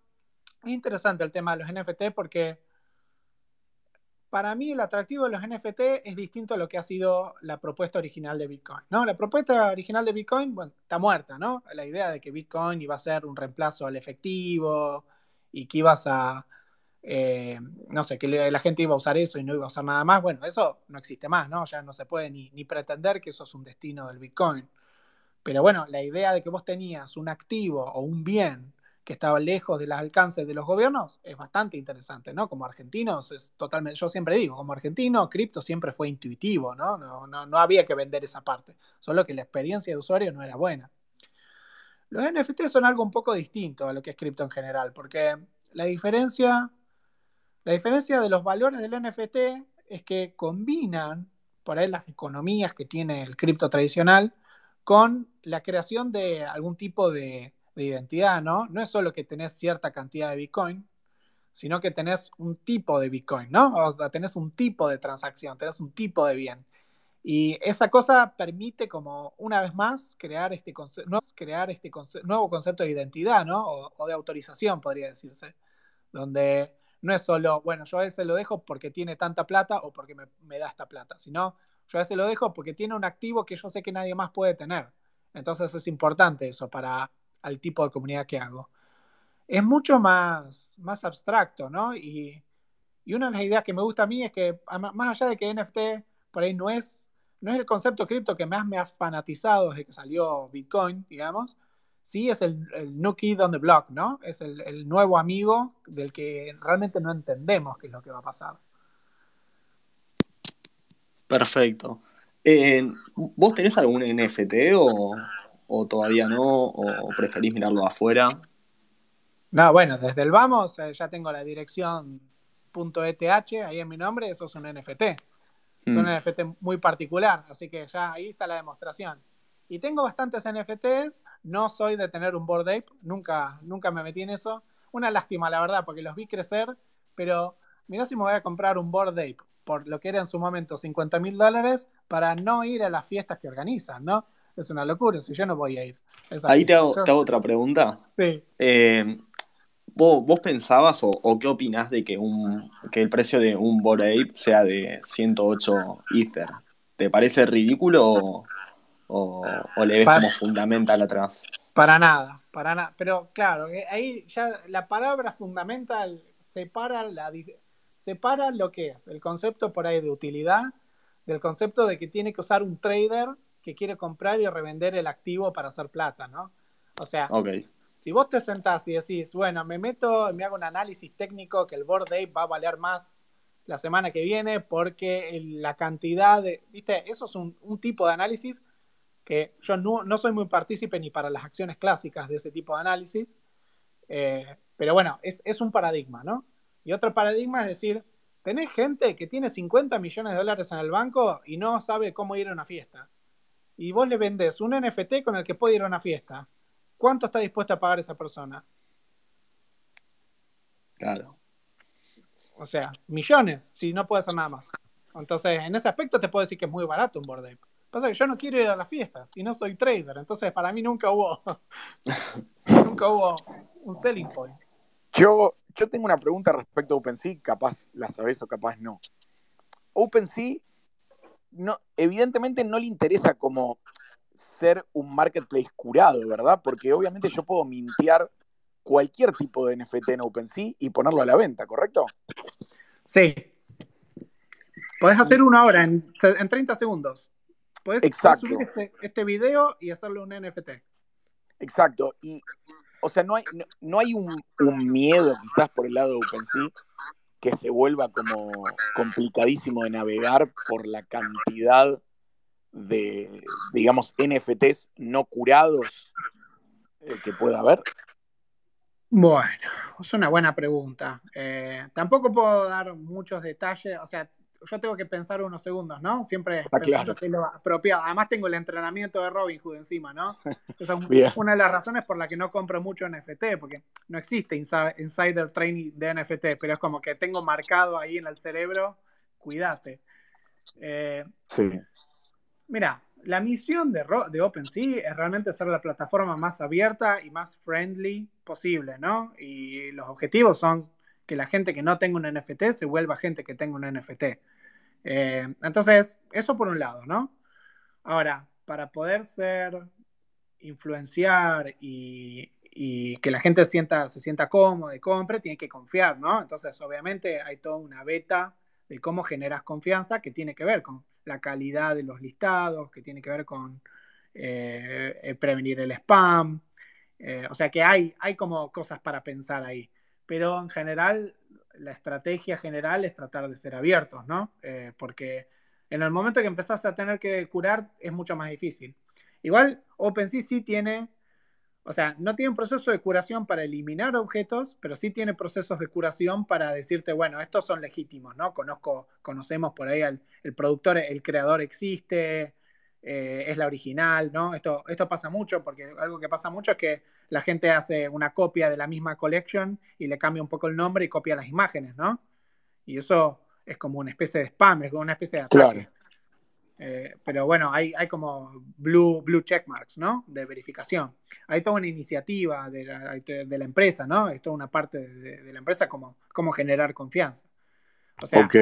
es interesante el tema de los NFT porque para mí el atractivo de los NFT es distinto a lo que ha sido la propuesta original de Bitcoin, ¿no? La propuesta original de Bitcoin, bueno, está muerta, ¿no? La idea de que Bitcoin iba a ser un reemplazo al efectivo y que ibas a, eh, no sé, que la gente iba a usar eso y no iba a usar nada más, bueno, eso no existe más, ¿no? Ya no se puede ni, ni, pretender que eso es un destino del Bitcoin. Pero bueno, la idea de que vos tenías un activo o un bien que estaba lejos de los alcances de los gobiernos es bastante interesante, ¿no? Como argentinos es totalmente, yo siempre digo, como argentino, cripto siempre fue intuitivo, ¿no? No, no, no había que vender esa parte, solo que la experiencia de usuario no era buena. Los NFT son algo un poco distinto a lo que es cripto en general, porque la diferencia la diferencia de los valores del NFT es que combinan por ahí las economías que tiene el cripto tradicional con la creación de algún tipo de, de, identidad, ¿no? No es solo que tenés cierta cantidad de Bitcoin, sino que tenés un tipo de Bitcoin, ¿no? O sea, tenés un tipo de transacción, tenés un tipo de bien. Y esa cosa permite como, una vez más, crear este, no, crear este nuevo concepto de identidad, ¿no? O, de autorización, podría decirse. Donde no es solo, bueno, yo a veces lo dejo porque tiene tanta plata o porque me, me da esta plata, sino yo a veces lo dejo porque tiene un activo que yo sé que nadie más puede tener. Entonces es importante eso para el tipo de comunidad que hago. Es mucho más, más abstracto, ¿no? Y, y una de las ideas que me gusta a mí es que, más allá de que NFT por ahí no es no es el concepto cripto que más me ha fanatizado desde que salió Bitcoin, digamos. Sí es el, el new kid on the block, ¿no? Es el, nuevo amigo del que realmente no entendemos qué es lo que va a pasar. Perfecto. Eh, ¿Vos tenés algún NFT o, todavía no? ¿O preferís mirarlo afuera? No, bueno, desde el vamos eh, ya tengo la dirección .eth ahí en mi nombre, eso es un NFT. Es un mm. NFT muy particular, así que ya ahí está la demostración. Y tengo bastantes NFTs, no soy de tener un board ape, nunca, nunca me metí en eso. Una lástima, la verdad, porque los vi crecer, pero mirá si me voy a comprar un board ape por lo que era en su momento 50 mil dólares para no ir a las fiestas que organizan, ¿no? Es una locura, si yo no voy a ir. Ahí te hago, otra pregunta. Sí. Eh, ¿Vos, pensabas o, qué opinás de que, un, que el precio de un Bored Ape sea de 108 Ether? ¿Te parece ridículo o, le ves como fundamental atrás? Para nada, para nada. Pero claro, eh, ahí ya la palabra fundamental separa, la, separa lo que es el concepto por ahí de utilidad del concepto de que tiene que usar un trader que quiere comprar y revender el activo para hacer plata, ¿no? O sea, okay si vos te sentás y decís, bueno, me meto, me hago un análisis técnico que el board ape va a valer más la semana que viene porque la cantidad de, viste, eso es un, tipo de análisis que yo no, soy muy partícipe ni para las acciones clásicas de ese tipo de análisis, eh, pero bueno, es, es un paradigma, ¿no? Y otro paradigma es decir, tenés gente que tiene 50 millones de dólares en el banco y no sabe cómo ir a una fiesta. Y vos le vendés un NFT con el que puede ir a una fiesta. ¿Cuánto está dispuesta a pagar esa persona? Claro. O sea, millones, si no puede hacer nada más. Entonces, en ese aspecto te puedo decir que es muy barato un board Pasa que yo no quiero ir a las fiestas y no soy trader, entonces para mí nunca hubo nunca hubo un selling point. Yo, yo tengo una pregunta respecto a OpenSea, capaz la sabes o capaz no. OpenSea no, evidentemente no le interesa como ser un marketplace curado, ¿verdad? Porque obviamente yo puedo mintear cualquier tipo de NFT en OpenSea y ponerlo a la venta, ¿correcto? Sí. Podés hacer una hora en, 30 segundos. Podés, subir este, este, video y hacerle un NFT. Exacto. Y, o sea, no hay, no, hay un, un, miedo quizás por el lado de OpenSea que se vuelva como complicadísimo de navegar por la cantidad de, digamos, NFTs no curados eh, que pueda haber? Bueno, es una buena pregunta. Eh, tampoco puedo dar muchos detalles, o sea, yo tengo que pensar unos segundos, ¿no? Siempre ah, claro. que es lo apropiado. Además tengo el entrenamiento de Robin Hood encima, ¿no? Esa es una de las razones por la que no compro mucho NFT, porque no existe insider training de NFT, pero es como que tengo marcado ahí en el cerebro, cuídate. Eh, sí. Mira, la misión de, de OpenSea es realmente ser la plataforma más abierta y más friendly posible, ¿no? Y los objetivos son que la gente que no tenga un NFT se vuelva gente que tenga un NFT. Eh, entonces, eso por un lado, ¿no? Ahora, para poder ser, influenciar y, y que la gente sienta, se sienta cómoda y compre, tiene que confiar, ¿no? Entonces, obviamente, hay toda una beta de cómo generas confianza que tiene que ver con la calidad de los listados, que tiene que ver con eh, eh, prevenir el spam. Eh, o sea que hay, hay como cosas para pensar ahí. Pero en general, la estrategia general es tratar de ser abiertos, ¿no? porque en el momento que empezás a tener que curar es mucho más difícil. Igual OpenSea sí tiene o sea, no tiene un proceso de curación para eliminar objetos, pero sí tiene procesos de curación para decirte, bueno, estos son legítimos, ¿no? Conozco, conocemos por ahí al el productor, el creador existe, eh, es la original, ¿no? Esto, esto pasa mucho porque algo que pasa mucho es que la gente hace una copia de la misma collection y le cambia un poco el nombre y copia las imágenes, ¿no? Y eso es como una especie de spam, es como una especie de ataque. Eh, pero bueno, hay, hay como blue, blue checkmarks, ¿no? De verificación. Hay toda una iniciativa de la, de la empresa, ¿no? Es toda una parte de, de la empresa como, como generar confianza. O sea, Ok.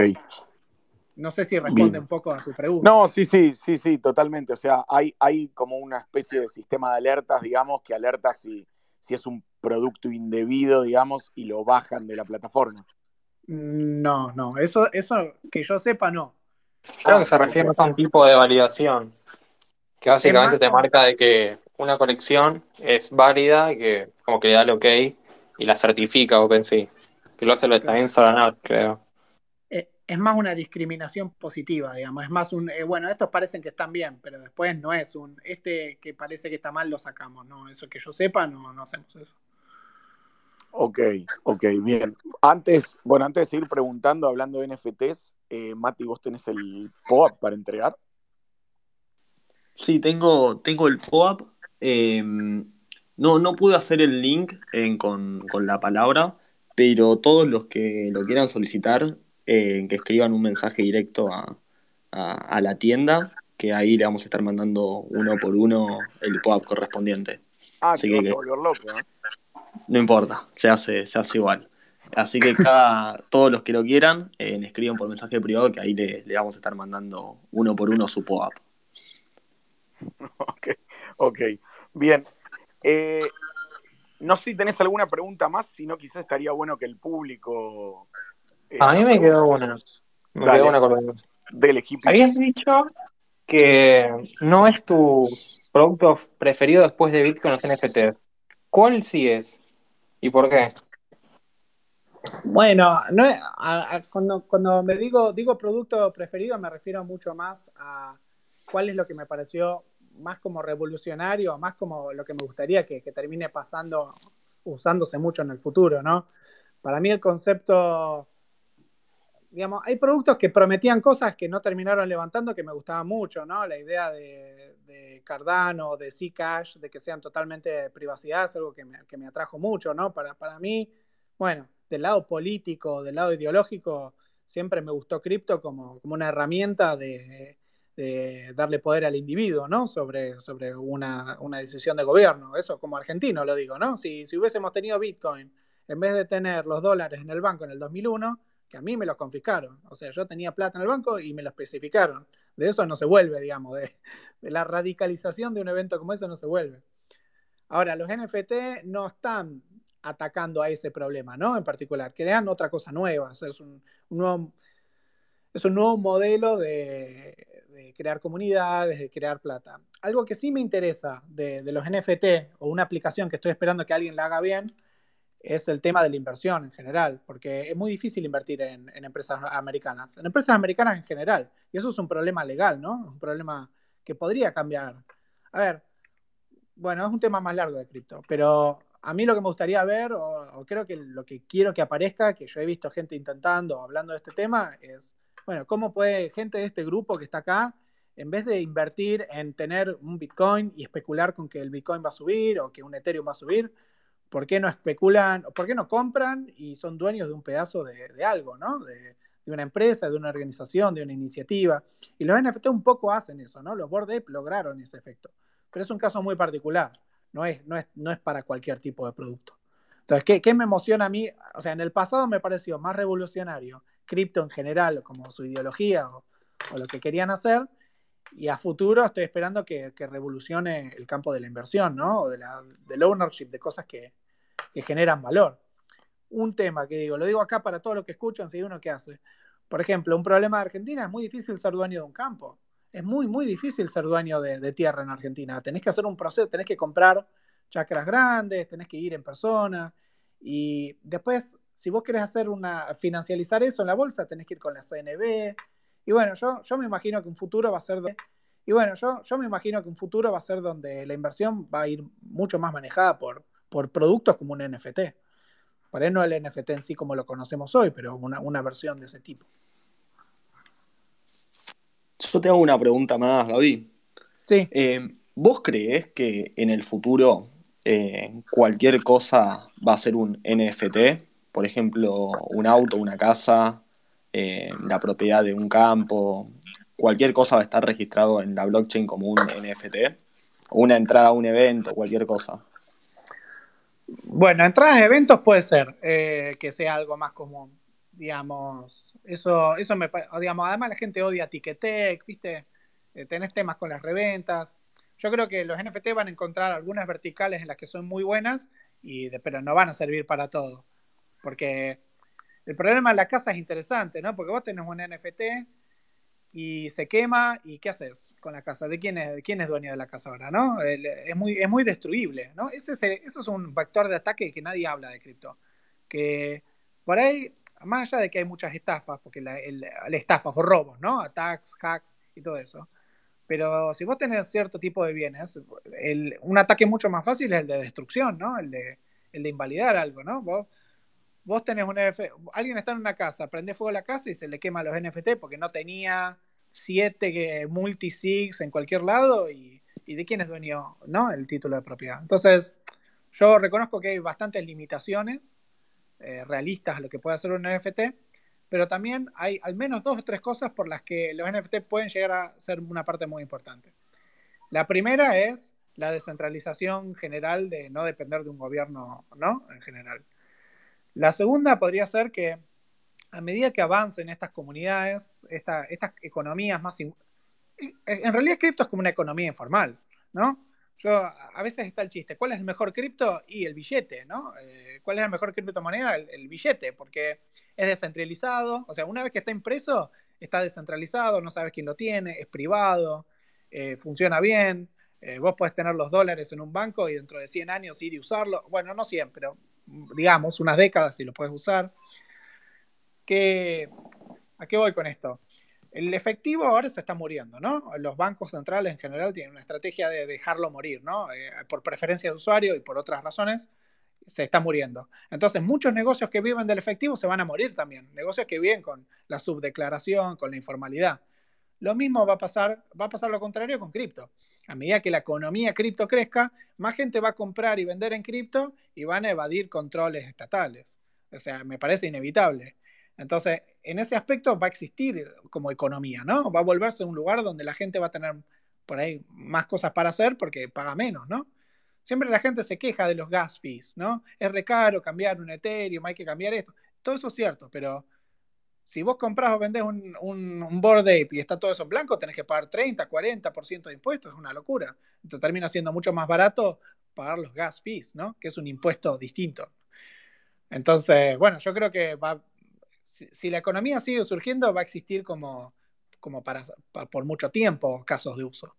No sé si responde Bien. un poco a tu pregunta. No, sí, sí, sí, sí, totalmente. O sea, hay, hay como una especie de sistema de alertas, digamos, que alerta si, si es un producto indebido, digamos, y lo bajan de la plataforma. No, no, eso, eso que yo sepa, no. Creo que se refiere más a un tipo de validación, que básicamente te marca de que una conexión es válida y que como que le da el ok y la certifica OpenSea. Que lo hace lo también Solana, creo. Es más una discriminación positiva, digamos. Es más un, eh, bueno, estos parecen que están bien, pero después no es un, este que parece que está mal lo sacamos. No, eso que yo sepa, no, no hacemos eso. Ok, ok, bien. Antes, bueno, antes de seguir preguntando, hablando de NFTs, eh, Mati, ¿vos tenés el POAP para entregar? Sí, tengo, tengo el POAP. eh, no, no pude hacer el link en- con, con la palabra, pero todos los que lo quieran solicitar, eh, que escriban un mensaje directo a, a- a la tienda, que ahí le vamos a estar mandando uno por uno el POAP correspondiente. Ah, Así te vas que- a volver loco, ¿eh? No importa, se hace, se hace igual. Así que cada, todos los que lo quieran, eh, me escriban por mensaje privado, que ahí le, le vamos a estar mandando uno por uno su POAP. Ok, ok. Bien. Eh, no sé si tenés alguna pregunta más, si no, quizás estaría bueno que el público. Eh, A mí me quedó una. Me Dale. quedó una con Dele, hippie. Habías dicho que no es tu producto preferido después de Bitcoin los NFTs. ¿Cuál sí es? ¿Y por qué? Bueno, no es- a- a- cuando, cuando me digo, digo producto preferido, me refiero mucho más a cuál es lo que me pareció más como revolucionario, más como lo que me gustaría que, que termine pasando, usándose mucho en el futuro, ¿no? Para mí el concepto, digamos, hay productos que prometían cosas que no terminaron levantando que me gustaban mucho, ¿no? La idea de, Cardano, de Zcash, de que sean totalmente privacidad, es algo que me, que me atrajo mucho, ¿no? Para, para mí, bueno, del lado político, del lado ideológico, siempre me gustó cripto como, como una herramienta de, de darle poder al individuo, ¿no? Sobre, sobre una, una decisión de gobierno. Eso como argentino lo digo, ¿no? Si, si hubiésemos tenido Bitcoin, en vez de tener los dólares en el banco en el 2001, que a mí me los confiscaron. O sea, yo tenía plata en el banco y me lo especificaron. De eso no se vuelve, digamos, de, la radicalización de un evento como eso no se vuelve. Ahora, los NFT no están atacando a ese problema, ¿no? En particular, crean otra cosa nueva. O sea, es un, nuevo, es un nuevo modelo de, de, crear comunidades, de crear plata. Algo que sí me interesa de, de, los NFT o una aplicación que estoy esperando que alguien la haga bien es el tema de la inversión en general, porque es muy difícil invertir en, empresas americanas, en empresas americanas en general, y eso es un problema legal, ¿no? Un problema que podría cambiar. A ver, bueno, es un tema más largo de cripto, pero a mí lo que me gustaría ver, o, o, creo que lo que quiero que aparezca, que yo he visto gente intentando, hablando de este tema, es, bueno, cómo puede gente de este grupo que está acá, en vez de invertir en tener un Bitcoin y especular con que el Bitcoin va a subir o que un Ethereum va a subir, ¿por qué no especulan, por qué no compran y son dueños de un pedazo de, algo, ¿no? De, una empresa, de una organización, de una iniciativa. Y los NFT un poco hacen eso, ¿no? Los Bored lograron ese efecto. Pero es un caso muy particular, no es, no es, no es para cualquier tipo de producto. Entonces, ¿qué, ¿qué, me emociona a mí? O sea, en el pasado me pareció más revolucionario cripto en general, como su ideología o, o lo que querían hacer, y a futuro estoy esperando que, que, revolucione el campo de la inversión, ¿no? O de la, del ownership, de cosas que, que, generan valor. Un tema que digo, lo digo acá para todos los que escuchan, si uno que hace. Por ejemplo, un problema de Argentina es muy difícil ser dueño de un campo. Es muy, muy difícil ser dueño de, de tierra en Argentina. Tenés que hacer un proceso, tenés que comprar chacras grandes, tenés que ir en persona. Y después, si vos querés hacer una, financializar eso en la bolsa, tenés que ir con la CNB, y bueno, yo, yo me imagino que un futuro va a ser. De, y bueno, yo, yo me imagino que un futuro va a ser donde la inversión va a ir mucho más manejada por, por productos como un NFT. Por ahí no el NFT en sí como lo conocemos hoy, pero una, una versión de ese tipo. Yo te hago una pregunta más, Gaby. Sí. Eh, ¿Vos creés que en el futuro eh, cualquier cosa va a ser un NFT? Por ejemplo, un auto, una casa, eh, la propiedad de un campo, cualquier cosa va a estar registrado en la blockchain como un NFT, o una entrada a un evento, cualquier cosa. Bueno, entradas a eventos puede ser eh, que sea algo más común, digamos. Eso, eso me digamos, además la gente odia Ticketek, ¿viste? Eh, tenés temas con las reventas. Yo creo que los NFT van a encontrar algunas verticales en las que son muy buenas, y de- pero no van a servir para todo. Porque el problema de la casa es interesante, ¿no? Porque vos tenés un NFT y se quema, ¿y qué haces con la casa? ¿De quién es, quién es dueño de la casa ahora, no? Es, muy, es muy destruible, ¿no? Ese es es un vector de ataque que nadie habla de cripto. Que por ahí, más allá de que hay muchas estafas, porque la, el, estafas o robos, ¿no? Attacks, hacks y todo eso. Pero si vos tenés cierto tipo de bienes, el- un ataque mucho más fácil es el de destrucción, ¿no? El de, el de invalidar algo, ¿no? Vos tenés un NFT, alguien está en una casa, prende fuego a la casa y se le quema los NFT porque no tenía siete eh, multisigs en cualquier lado y, y de quién es dueño, ¿no? El título de propiedad. Entonces, yo reconozco que hay bastantes limitaciones eh, realistas a lo que puede hacer un NFT, pero también hay al menos dos o tres cosas por las que los NFT pueden llegar a ser una parte muy importante. La primera es la descentralización general de no depender de un gobierno, ¿no? En general. La segunda podría ser que a medida que avancen estas comunidades, esta, estas economías más... in- En realidad cripto es como una economía informal, ¿no? Yo, a veces está el chiste, ¿cuál es el mejor cripto? Y el billete, ¿no? Eh, ¿Cuál es la mejor criptomoneda? El, el billete, porque es descentralizado, o sea, una vez que está impreso, está descentralizado, no sabes quién lo tiene, es privado, eh, funciona bien, eh, vos podés tener los dólares en un banco y dentro de 100 años ir y usarlo, bueno, no 100, pero digamos unas décadas si lo puedes usar. ¿Qué, ¿A qué voy con esto? El efectivo ahora se está muriendo, ¿no? Los bancos centrales en general tienen una estrategia de dejarlo morir, ¿no? Eh, por preferencia de usuario y por otras razones, se está muriendo. Entonces, muchos negocios que viven del efectivo se van a morir también. Negocios que viven con la subdeclaración, con la informalidad. Lo mismo va a pasar, va a pasar lo contrario con cripto. A medida que la economía cripto crezca, más gente va a comprar y vender en cripto y van a evadir controles estatales. O sea, me parece inevitable. Entonces, en ese aspecto va a existir como economía, ¿no? Va a volverse un lugar donde la gente va a tener por ahí más cosas para hacer porque paga menos, ¿no? Siempre la gente se queja de los gas fees, ¿no? Es re caro cambiar un Ethereum, hay que cambiar esto. Todo eso es cierto, pero si vos comprás o vendés un, un, un Bored Ape y está todo eso en blanco, tenés que pagar 30, 40% de impuestos, es una locura. Te termina siendo mucho más barato pagar los gas fees, ¿no? Que es un impuesto distinto. Entonces, bueno, yo creo que va, si, la economía sigue surgiendo, va a existir como, como para, por mucho tiempo casos de uso.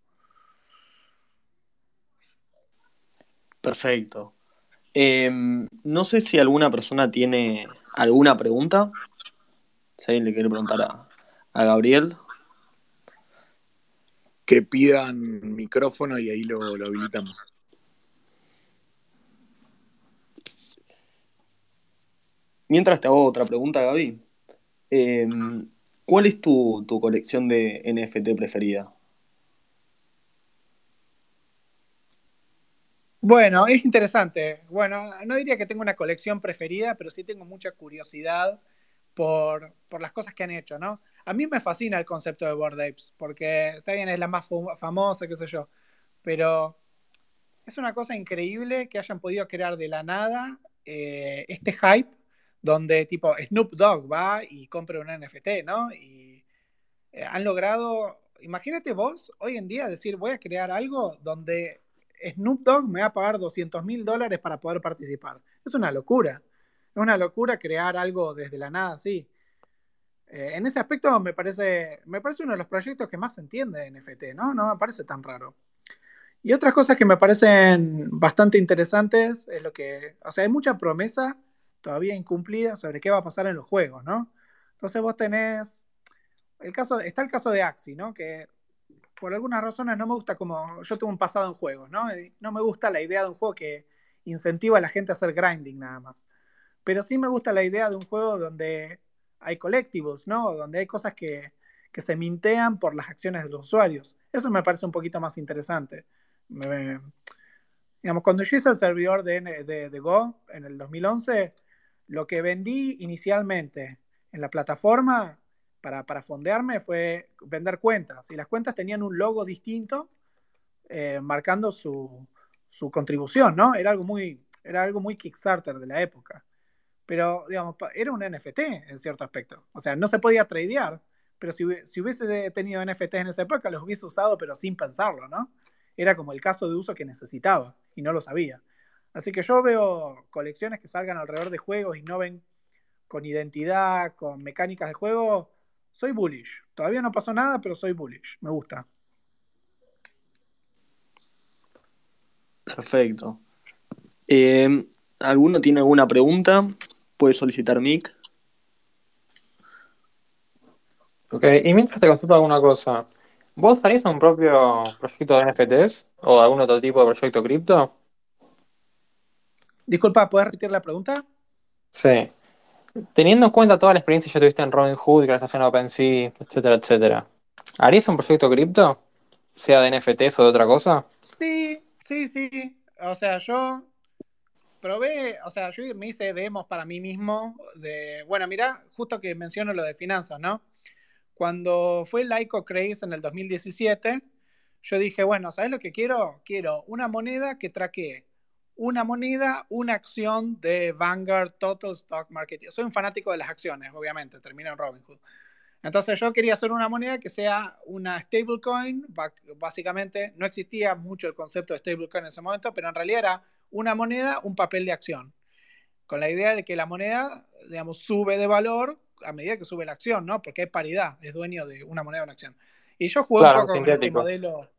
Perfecto. Eh, no sé si alguna persona tiene alguna pregunta. Alguien le quiere preguntar a, a Gabriel. Que pidan micrófono y ahí lo, lo habilitamos. Mientras te hago otra pregunta, Gaby. Eh, ¿Cuál es tu, tu, colección de NFT preferida? Bueno, es interesante. Bueno, no diría que tengo una colección preferida, pero sí tengo mucha curiosidad por, por las cosas que han hecho, ¿no? A mí me fascina el concepto de Bored Apes, porque está bien, es la más famosa, qué sé yo, pero es una cosa increíble que hayan podido crear de la nada eh, este hype donde tipo Snoop Dogg va y compra un NFT, ¿no? Y eh, han logrado, imagínate vos hoy en día decir voy a crear algo donde Snoop Dogg me va a pagar 200 mil dólares para poder participar. Es una locura. Es una locura crear algo desde la nada así. Eh, en ese aspecto me parece, me parece uno de los proyectos que más se entiende de NFT, ¿no? No me parece tan raro. Y otras cosas que me parecen bastante interesantes es lo que, o sea, hay mucha promesa todavía incumplida sobre qué va a pasar en los juegos, ¿no? Entonces vos tenés, el caso, está el caso de Axi, ¿no? Que por algunas razones no me gusta como, yo tuve un pasado en juegos, ¿no? No me gusta la idea de un juego que incentiva a la gente a hacer grinding nada más. Pero sí me gusta la idea de un juego donde hay collectibles, ¿no? Donde hay cosas que, que se mintean por las acciones de los usuarios. Eso me parece un poquito más interesante. digamos, cuando yo hice el servidor de, de, Go en el 2011, lo que vendí inicialmente en la plataforma para, para fondearme fue vender cuentas. Y las cuentas tenían un logo distinto eh, marcando su, su, contribución, ¿no? Era algo, muy, era algo muy Kickstarter de la época. Pero, digamos, era un NFT en cierto aspecto. O sea, no se podía tradear, pero si, hubiese tenido NFTs en esa época, los hubiese usado, pero sin pensarlo, ¿no? Era como el caso de uso que necesitaba y no lo sabía. Así que yo veo colecciones que salgan alrededor de juegos y no ven con identidad, con mecánicas de juego. Soy bullish. Todavía no pasó nada, pero soy bullish. Me gusta. Perfecto. Eh, ¿Alguno tiene alguna pregunta? Puede solicitar mic. Ok, y mientras te consulto alguna cosa, ¿vos harías un propio proyecto de NFTs o algún otro tipo de proyecto cripto? Disculpa, ¿puedes repetir la pregunta? Sí. Teniendo en cuenta toda la experiencia que ya tuviste en Robinhood, gracias a OpenSea, etcétera, etcétera, ¿harías un proyecto cripto? Sea de NFTs o de otra cosa? Sí, sí, sí. O sea, yo probé, o sea, yo me hice demos para mí mismo de, bueno, mira, justo que menciono lo de finanzas, ¿no? Cuando fue el ICO Craze en el 2017, yo dije, bueno, ¿sabes lo que quiero? Quiero una moneda que traquee una moneda, una acción de Vanguard Total Stock Market. Soy un fanático de las acciones, obviamente, termino en Robinhood. Entonces yo quería hacer una moneda que sea una stablecoin, básicamente no existía mucho el concepto de stablecoin en ese momento, pero en realidad era una moneda, un papel de acción, con la idea de que la moneda, digamos, sube de valor a medida que sube la acción, ¿no? Porque hay paridad, es dueño de una moneda o una acción. Y yo jugué un poco con ese modelo.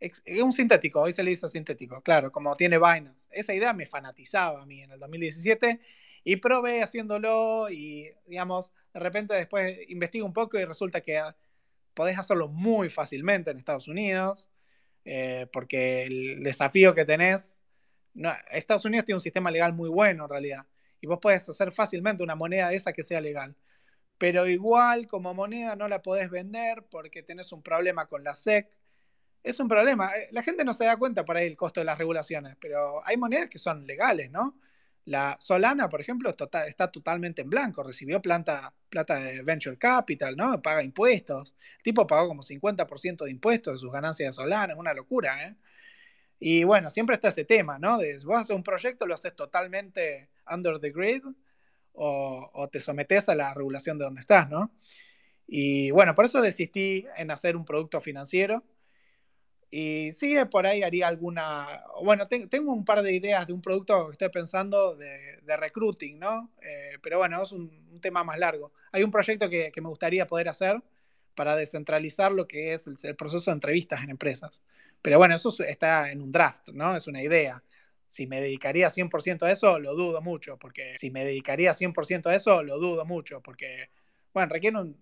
Es un sintético, hoy se le hizo sintético, claro, como tiene Binance. Esa idea me fanatizaba a mí en el 2017 y probé haciéndolo y, digamos, de repente después investigo un poco y resulta que podés hacerlo muy fácilmente en Estados Unidos, eh, porque el desafío que tenés, Estados Unidos tiene un sistema legal muy bueno en realidad y vos podés hacer fácilmente una moneda de esa que sea legal. Pero igual como moneda no la podés vender porque tenés un problema con la SEC. Es un problema. Eh, la gente no se da cuenta por ahí el costo de las regulaciones, pero hay monedas que son legales, ¿no? La Solana, por ejemplo, está totalmente en blanco. Recibió plata, plata de Venture Capital, ¿no? Paga impuestos. El tipo pagó como 50% de impuestos de sus ganancias de Solana. Es una locura, ¿eh? Y bueno, siempre está ese tema, ¿no? De vos haces un proyecto, lo haces totalmente under the grid o, te sometes a la regulación de donde estás, ¿no? Y bueno, por eso desistí en hacer un producto financiero. Y sí, por ahí haría alguna. Bueno, tengo un par de ideas de un producto que estoy pensando de, recruiting, ¿no? Eh, pero bueno, es un, tema más largo. Hay un proyecto que, me gustaría poder hacer para descentralizar lo que es el proceso de entrevistas en empresas. Pero bueno, eso está en un draft, ¿no? Es una idea si me dedicaría 100% a eso, lo dudo mucho, porque si me dedicaría 100% a eso, lo dudo mucho, porque, bueno, requiere un,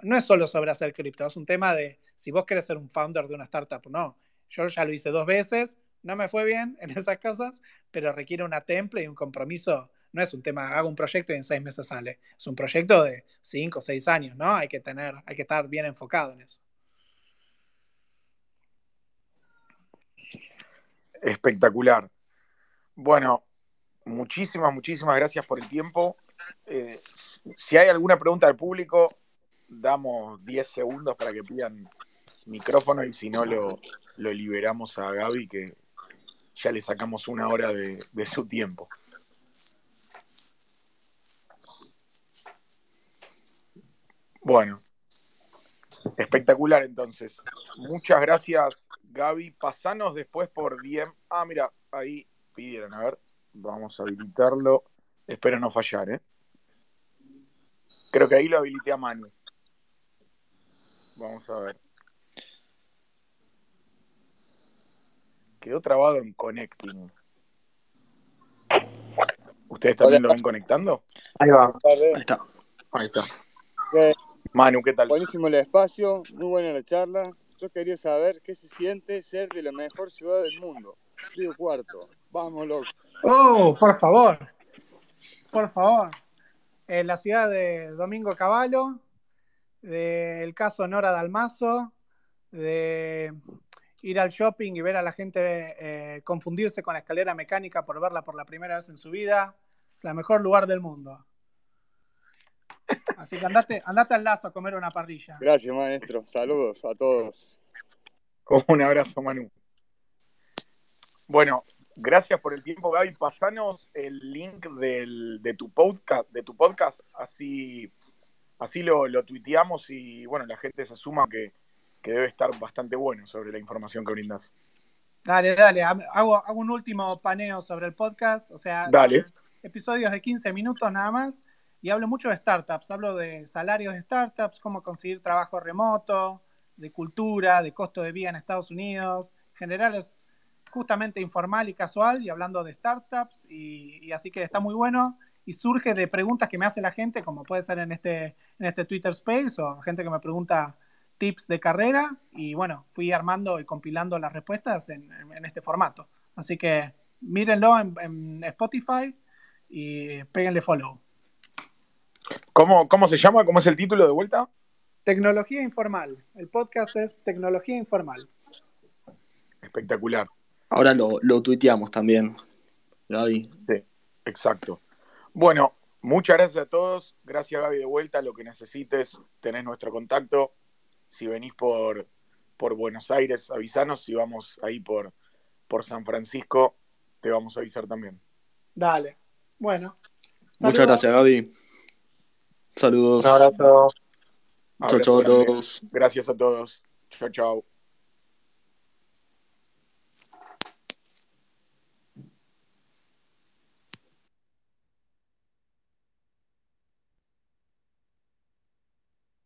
no es solo sobre hacer cripto, es un tema de si vos querés ser un founder de una startup o no. Yo ya lo hice dos veces, no me fue bien en esas cosas, pero requiere una temple y un compromiso. No es un tema, hago un proyecto y en seis meses sale. Es un proyecto de cinco o seis años, ¿no? Hay que tener, hay que estar bien enfocado en eso. Espectacular. Bueno, muchísimas, muchísimas gracias por el tiempo. Eh, si hay alguna pregunta del público, damos 10 segundos para que pidan micrófono y si no lo, liberamos a Gaby que ya le sacamos una hora de, de su tiempo. Bueno, espectacular entonces. Muchas gracias Gaby. Pasanos después por DM. Ah, mira, ahí pidieron. A ver, vamos a habilitarlo. Espero no fallar, ¿eh? Creo que ahí lo habilité a Manu. Vamos a ver. Quedó trabado en connecting. ¿Ustedes también lo ven conectando? Ahí va. Ahí está. Ahí está. Manu, ¿qué tal? Buenísimo el espacio, muy buena la charla. Yo quería saber qué se siente ser de la mejor ciudad del mundo. Río Cuarto. Vámonos. Oh, por favor. Por favor. En la ciudad de Domingo Cavallo, del caso Nora Dalmazo, de ir al shopping y ver a la gente eh, confundirse con la escalera mecánica por verla por la primera vez en su vida. La mejor lugar del mundo. Así que andate, andate al lazo a comer una parrilla. Gracias, maestro. Saludos a todos. Un abrazo, Manu. Bueno, gracias por el tiempo, Gaby. Pasanos el link de, tu podcast, de tu podcast, así, así lo, lo tuiteamos y bueno, la gente se asuma que, debe estar bastante bueno sobre la información que brindas. Dale, dale, hago, hago un último paneo sobre el podcast, o sea, dale. episodios de 15 minutos nada más, y hablo mucho de startups, hablo de salarios de startups, cómo conseguir trabajo remoto, de cultura, de costo de vida en Estados Unidos, en general es justamente informal y casual y hablando de startups y, así que está muy bueno y surge de preguntas que me hace la gente, como puede ser en este, en este Twitter Space o gente que me pregunta tips de carrera y bueno, fui armando y compilando las respuestas en, este formato. Así que mírenlo en, Spotify y péguenle follow. ¿Cómo, ¿Cómo se llama? ¿Cómo es el título de vuelta? Tecnología informal. El podcast es Tecnología informal. Espectacular. Ahora lo, lo tuiteamos también, Gaby. Sí, exacto. Bueno, muchas gracias a todos. Gracias, Gaby, de vuelta. Lo que necesites, tenés nuestro contacto. Si venís por, por Buenos Aires, avisanos. Si vamos ahí por, por San Francisco, te vamos a avisar también. Dale. Bueno. Muchas gracias, Gaby. Saludos. Un abrazo. Chao, chao a todos. Gracias a todos. Chao, chao.